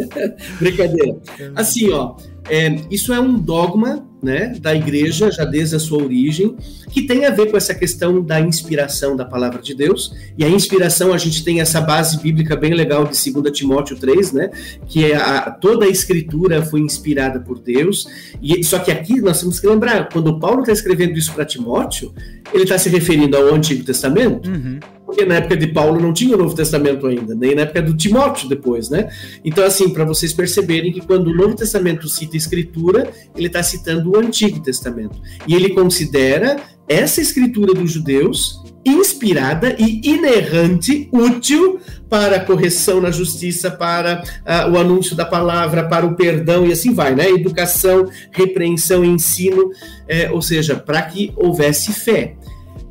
brincadeira. Assim, ó, é, isso é um dogma né, da igreja, já desde a sua origem, que tem a ver com essa questão da inspiração da palavra de Deus. E a inspiração, a gente tem essa base bíblica bem legal de 2 Timóteo 3, né, que é a, toda a escritura foi inspirada por Deus. E Só que aqui nós temos que lembrar, quando Paulo está escrevendo isso para Timóteo, ele está se referindo ao Antigo Testamento. Uhum porque na época de Paulo não tinha o Novo Testamento ainda, nem na época do Timóteo depois, né? Então, assim, para vocês perceberem que quando o Novo Testamento cita Escritura, ele está citando o Antigo Testamento. E ele considera essa Escritura dos judeus inspirada e inerrante, útil para a correção na justiça, para uh, o anúncio da palavra, para o perdão e assim vai, né? Educação, repreensão, ensino, é, ou seja, para que houvesse fé.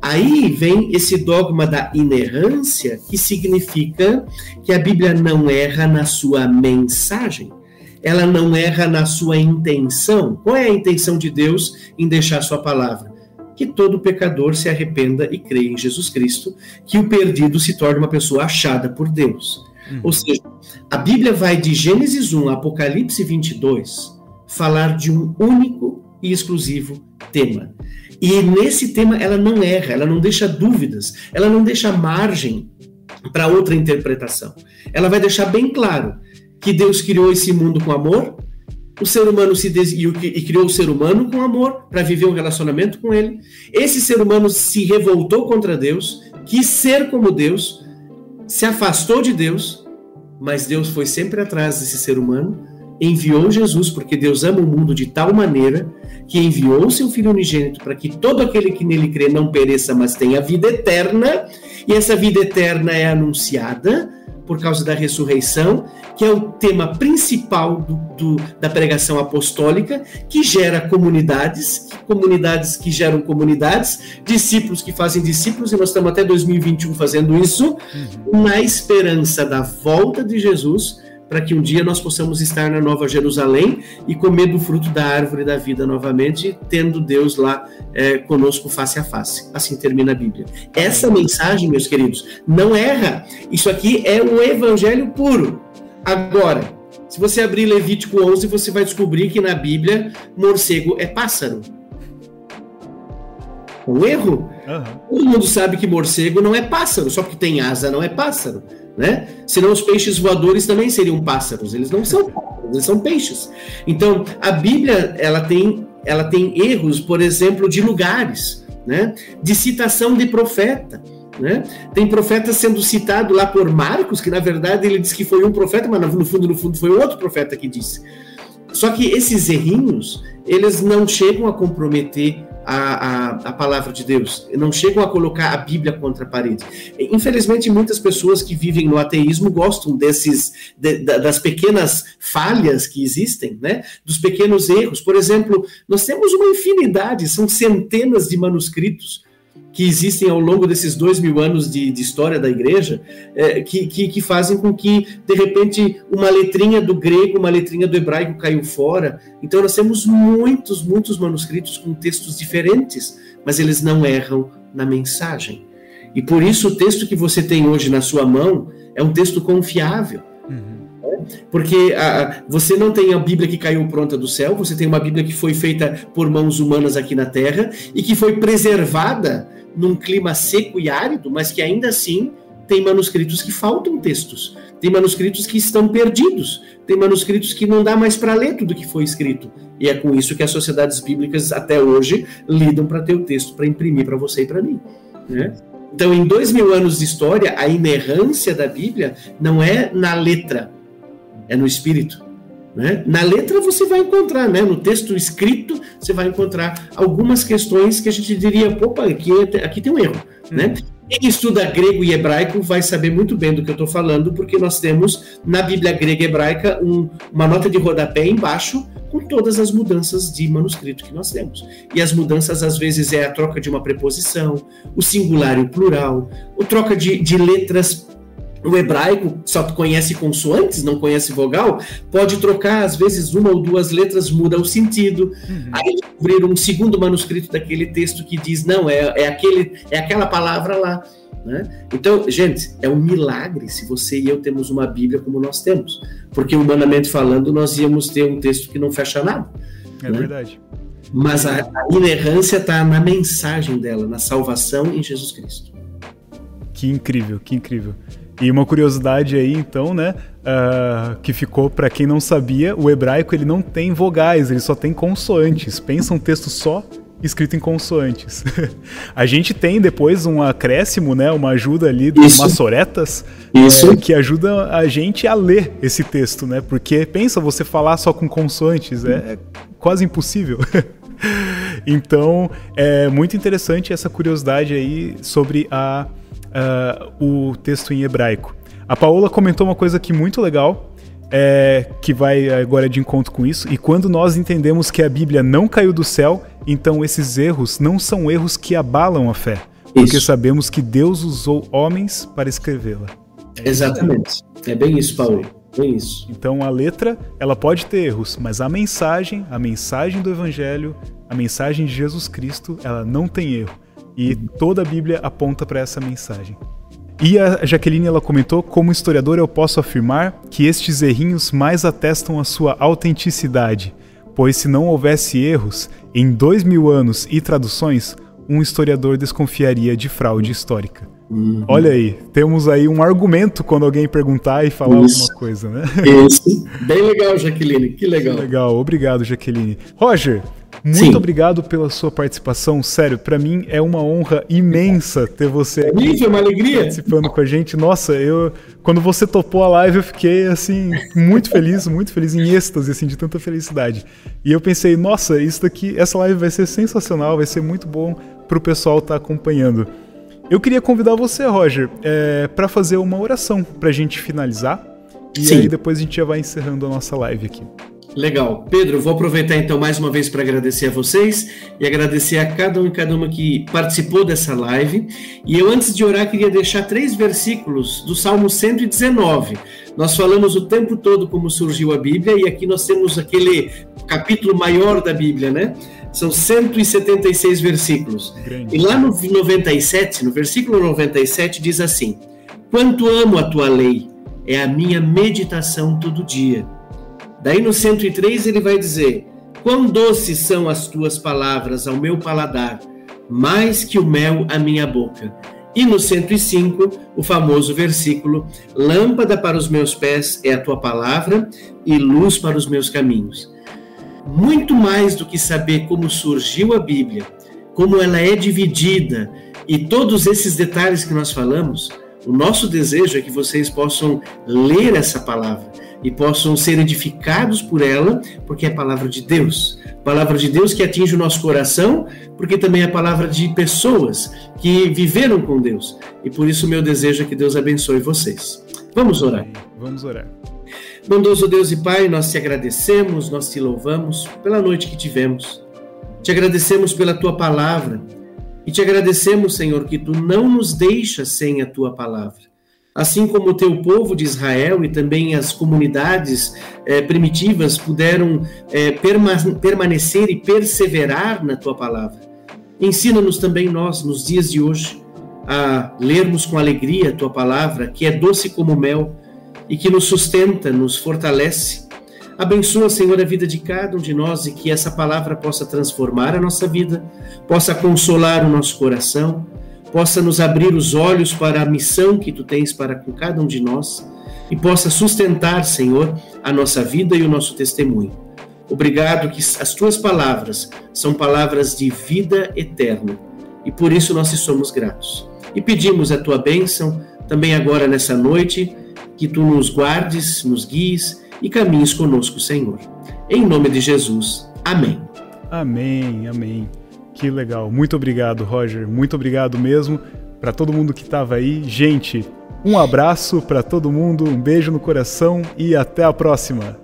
Aí vem esse dogma da inerrância, que significa que a Bíblia não erra na sua mensagem, ela não erra na sua intenção. Qual é a intenção de Deus em deixar sua palavra? Que todo pecador se arrependa e creia em Jesus Cristo, que o perdido se torne uma pessoa achada por Deus. Hum. Ou seja, a Bíblia vai de Gênesis 1 a Apocalipse 22 falar de um único e exclusivo tema. E nesse tema ela não erra, ela não deixa dúvidas, ela não deixa margem para outra interpretação. Ela vai deixar bem claro que Deus criou esse mundo com amor, o ser humano se des... e criou o ser humano com amor para viver um relacionamento com ele. Esse ser humano se revoltou contra Deus, quis ser como Deus, se afastou de Deus, mas Deus foi sempre atrás desse ser humano enviou Jesus, porque Deus ama o mundo de tal maneira que enviou seu Filho unigênito para que todo aquele que nele crê não pereça, mas tenha vida eterna. E essa vida eterna é anunciada por causa da ressurreição, que é o tema principal do, do, da pregação apostólica, que gera comunidades, comunidades que geram comunidades, discípulos que fazem discípulos, e nós estamos até 2021 fazendo isso, uhum. na esperança da volta de Jesus para que um dia nós possamos estar na Nova Jerusalém e comer do fruto da árvore da vida novamente, tendo Deus lá é, conosco face a face. Assim termina a Bíblia. Essa mensagem, meus queridos, não erra. Isso aqui é um evangelho puro. Agora, se você abrir Levítico 11, você vai descobrir que na Bíblia morcego é pássaro. Um erro? Uhum. Todo mundo sabe que morcego não é pássaro, só porque tem asa não é pássaro né? Senão os peixes voadores também seriam pássaros, eles não são pássaros, eles são peixes. Então, a Bíblia, ela tem, ela tem erros, por exemplo, de lugares, né? De citação de profeta. Né? Tem profeta sendo citado lá por Marcos, que na verdade ele disse que foi um profeta, mas no fundo, no fundo foi outro profeta que disse. Só que esses errinhos, eles não chegam a comprometer a, a, a, palavra de Deus, não chegam a colocar a Bíblia contra a parede. Infelizmente, muitas pessoas que vivem no ateísmo gostam desses de, das pequenas falhas que existem, né? Dos pequenos erros. Por exemplo, nós temos uma infinidade, são centenas de manuscritos que existem ao longo desses dois mil anos de, de história da igreja, é, que, que, que, fazem com que, de repente, uma letrinha do grego, uma letrinha do hebraico caiu fora. Então, nós temos muitos, muitos manuscritos com textos diferentes, mas eles não erram na mensagem. E por isso, o texto que você tem hoje na sua mão é um texto confiável. Uhum. Porque a, você não tem a Bíblia que caiu pronta do céu, você tem uma Bíblia que foi feita por mãos humanas aqui na terra e que foi preservada num clima seco e árido, mas que ainda assim tem manuscritos que faltam textos, tem manuscritos que estão perdidos, tem manuscritos que não dá mais para ler tudo que foi escrito. E é com isso que as sociedades bíblicas até hoje lidam para ter o texto para imprimir para você e para mim. Né? Então, em dois mil anos de história, a inerrância da Bíblia não é na letra, é no espírito. Né? Na letra você vai encontrar, né? no texto escrito, você vai encontrar algumas questões que a gente diria, opa, aqui, aqui tem um erro. Né? Uhum. Quem estuda grego e hebraico vai saber muito bem do que eu estou falando, porque nós temos na Bíblia grega e hebraica um, uma nota de rodapé embaixo com todas as mudanças de manuscrito que nós temos. E as mudanças, às vezes, é a troca de uma preposição, o singular e o plural, a troca de, de letras o hebraico só conhece consoantes, não conhece vogal, pode trocar, às vezes, uma ou duas letras, muda o sentido. Uhum. Aí descobrir um segundo manuscrito daquele texto que diz, não, é, é, aquele, é aquela palavra lá. Né? Então, gente, é um milagre se você e eu temos uma Bíblia como nós temos. Porque, humanamente falando, nós íamos ter um texto que não fecha nada. É né? verdade. Mas a, a inerrância está na mensagem dela, na salvação em Jesus Cristo. Que incrível, que incrível. E uma curiosidade aí, então, né, uh, que ficou para quem não sabia, o hebraico ele não tem vogais, ele só tem consoantes. Pensa um texto só escrito em consoantes. a gente tem depois um acréscimo, né, uma ajuda ali dos Isso. maçoretas, Isso. É, que ajuda a gente a ler esse texto, né? Porque pensa você falar só com consoantes, é quase impossível. então, é muito interessante essa curiosidade aí sobre a uh, o texto em hebraico. A Paola comentou uma coisa aqui muito legal, é, que vai agora de encontro com isso. E quando nós entendemos que a Bíblia não caiu do céu, então esses erros não são erros que abalam a fé, isso. porque sabemos que Deus usou homens para escrevê-la. É Exatamente. É bem isso, Paulo. Bem isso. Então a letra, ela pode ter erros, mas a mensagem, a mensagem do Evangelho, a mensagem de Jesus Cristo, ela não tem erro. E toda a Bíblia aponta para essa mensagem. E a Jaqueline ela comentou: como historiador, eu posso afirmar que estes errinhos mais atestam a sua autenticidade, pois se não houvesse erros, em dois mil anos e traduções, um historiador desconfiaria de fraude histórica. Uhum. Olha aí, temos aí um argumento quando alguém perguntar e falar Isso. alguma coisa, né? Isso. Bem legal, Jaqueline. Que legal. Que legal. Obrigado, Jaqueline. Roger, muito Sim. obrigado pela sua participação. Sério, para mim é uma honra imensa ter você aqui é uma alegria. participando com a gente. Nossa, eu quando você topou a live, eu fiquei assim muito feliz, muito feliz em êxtase assim de tanta felicidade. E eu pensei, nossa, isso daqui, essa live vai ser sensacional, vai ser muito bom pro pessoal estar tá acompanhando. Eu queria convidar você, Roger, é, para fazer uma oração para a gente finalizar. E Sim. aí depois a gente já vai encerrando a nossa live aqui. Legal. Pedro, vou aproveitar então mais uma vez para agradecer a vocês e agradecer a cada um e cada uma que participou dessa live. E eu, antes de orar, queria deixar três versículos do Salmo 119. Nós falamos o tempo todo como surgiu a Bíblia e aqui nós temos aquele capítulo maior da Bíblia, né? São 176 versículos. Grande. E lá no 97, no versículo 97, diz assim: Quanto amo a tua lei, é a minha meditação todo dia Daí no 103 ele vai dizer: Quão doces são as tuas palavras ao meu paladar, mais que o mel à minha boca. E no 105, o famoso versículo: Lâmpada para os meus pés é a tua palavra e luz para os meus caminhos. Muito mais do que saber como surgiu a Bíblia, como ela é dividida e todos esses detalhes que nós falamos, o nosso desejo é que vocês possam ler essa palavra e possam ser edificados por ela, porque é a palavra de Deus. Palavra de Deus que atinge o nosso coração, porque também é a palavra de pessoas que viveram com Deus. E por isso meu desejo é que Deus abençoe vocês. Vamos orar. Vamos orar. Bondoso Deus e Pai, nós te agradecemos, nós te louvamos pela noite que tivemos. Te agradecemos pela tua palavra, E te agradecemos, Senhor, que tu não nos deixas sem a tua palavra. Assim como o teu povo de Israel e também as comunidades eh, primitivas puderam eh, perma permanecer e perseverar na tua palavra. Ensina-nos também nós, nos dias de hoje, a lermos com alegria a tua palavra, que é doce como mel e que nos sustenta, nos fortalece. Abençoa, Senhor, a vida de cada um de nós e que essa palavra possa transformar a nossa vida, possa consolar o nosso coração, possa nos abrir os olhos para a missão que tu tens para com cada um de nós e possa sustentar, Senhor, a nossa vida e o nosso testemunho. Obrigado que as tuas palavras são palavras de vida eterna e por isso nós te somos gratos e pedimos a tua bênção também agora nessa noite, que tu nos guardes, nos guies e caminhes conosco, Senhor. Em nome de Jesus. Amém. Amém, amém. Que legal. Muito obrigado, Roger. Muito obrigado mesmo para todo mundo que estava aí. Gente, um abraço para todo mundo, um beijo no coração e até a próxima.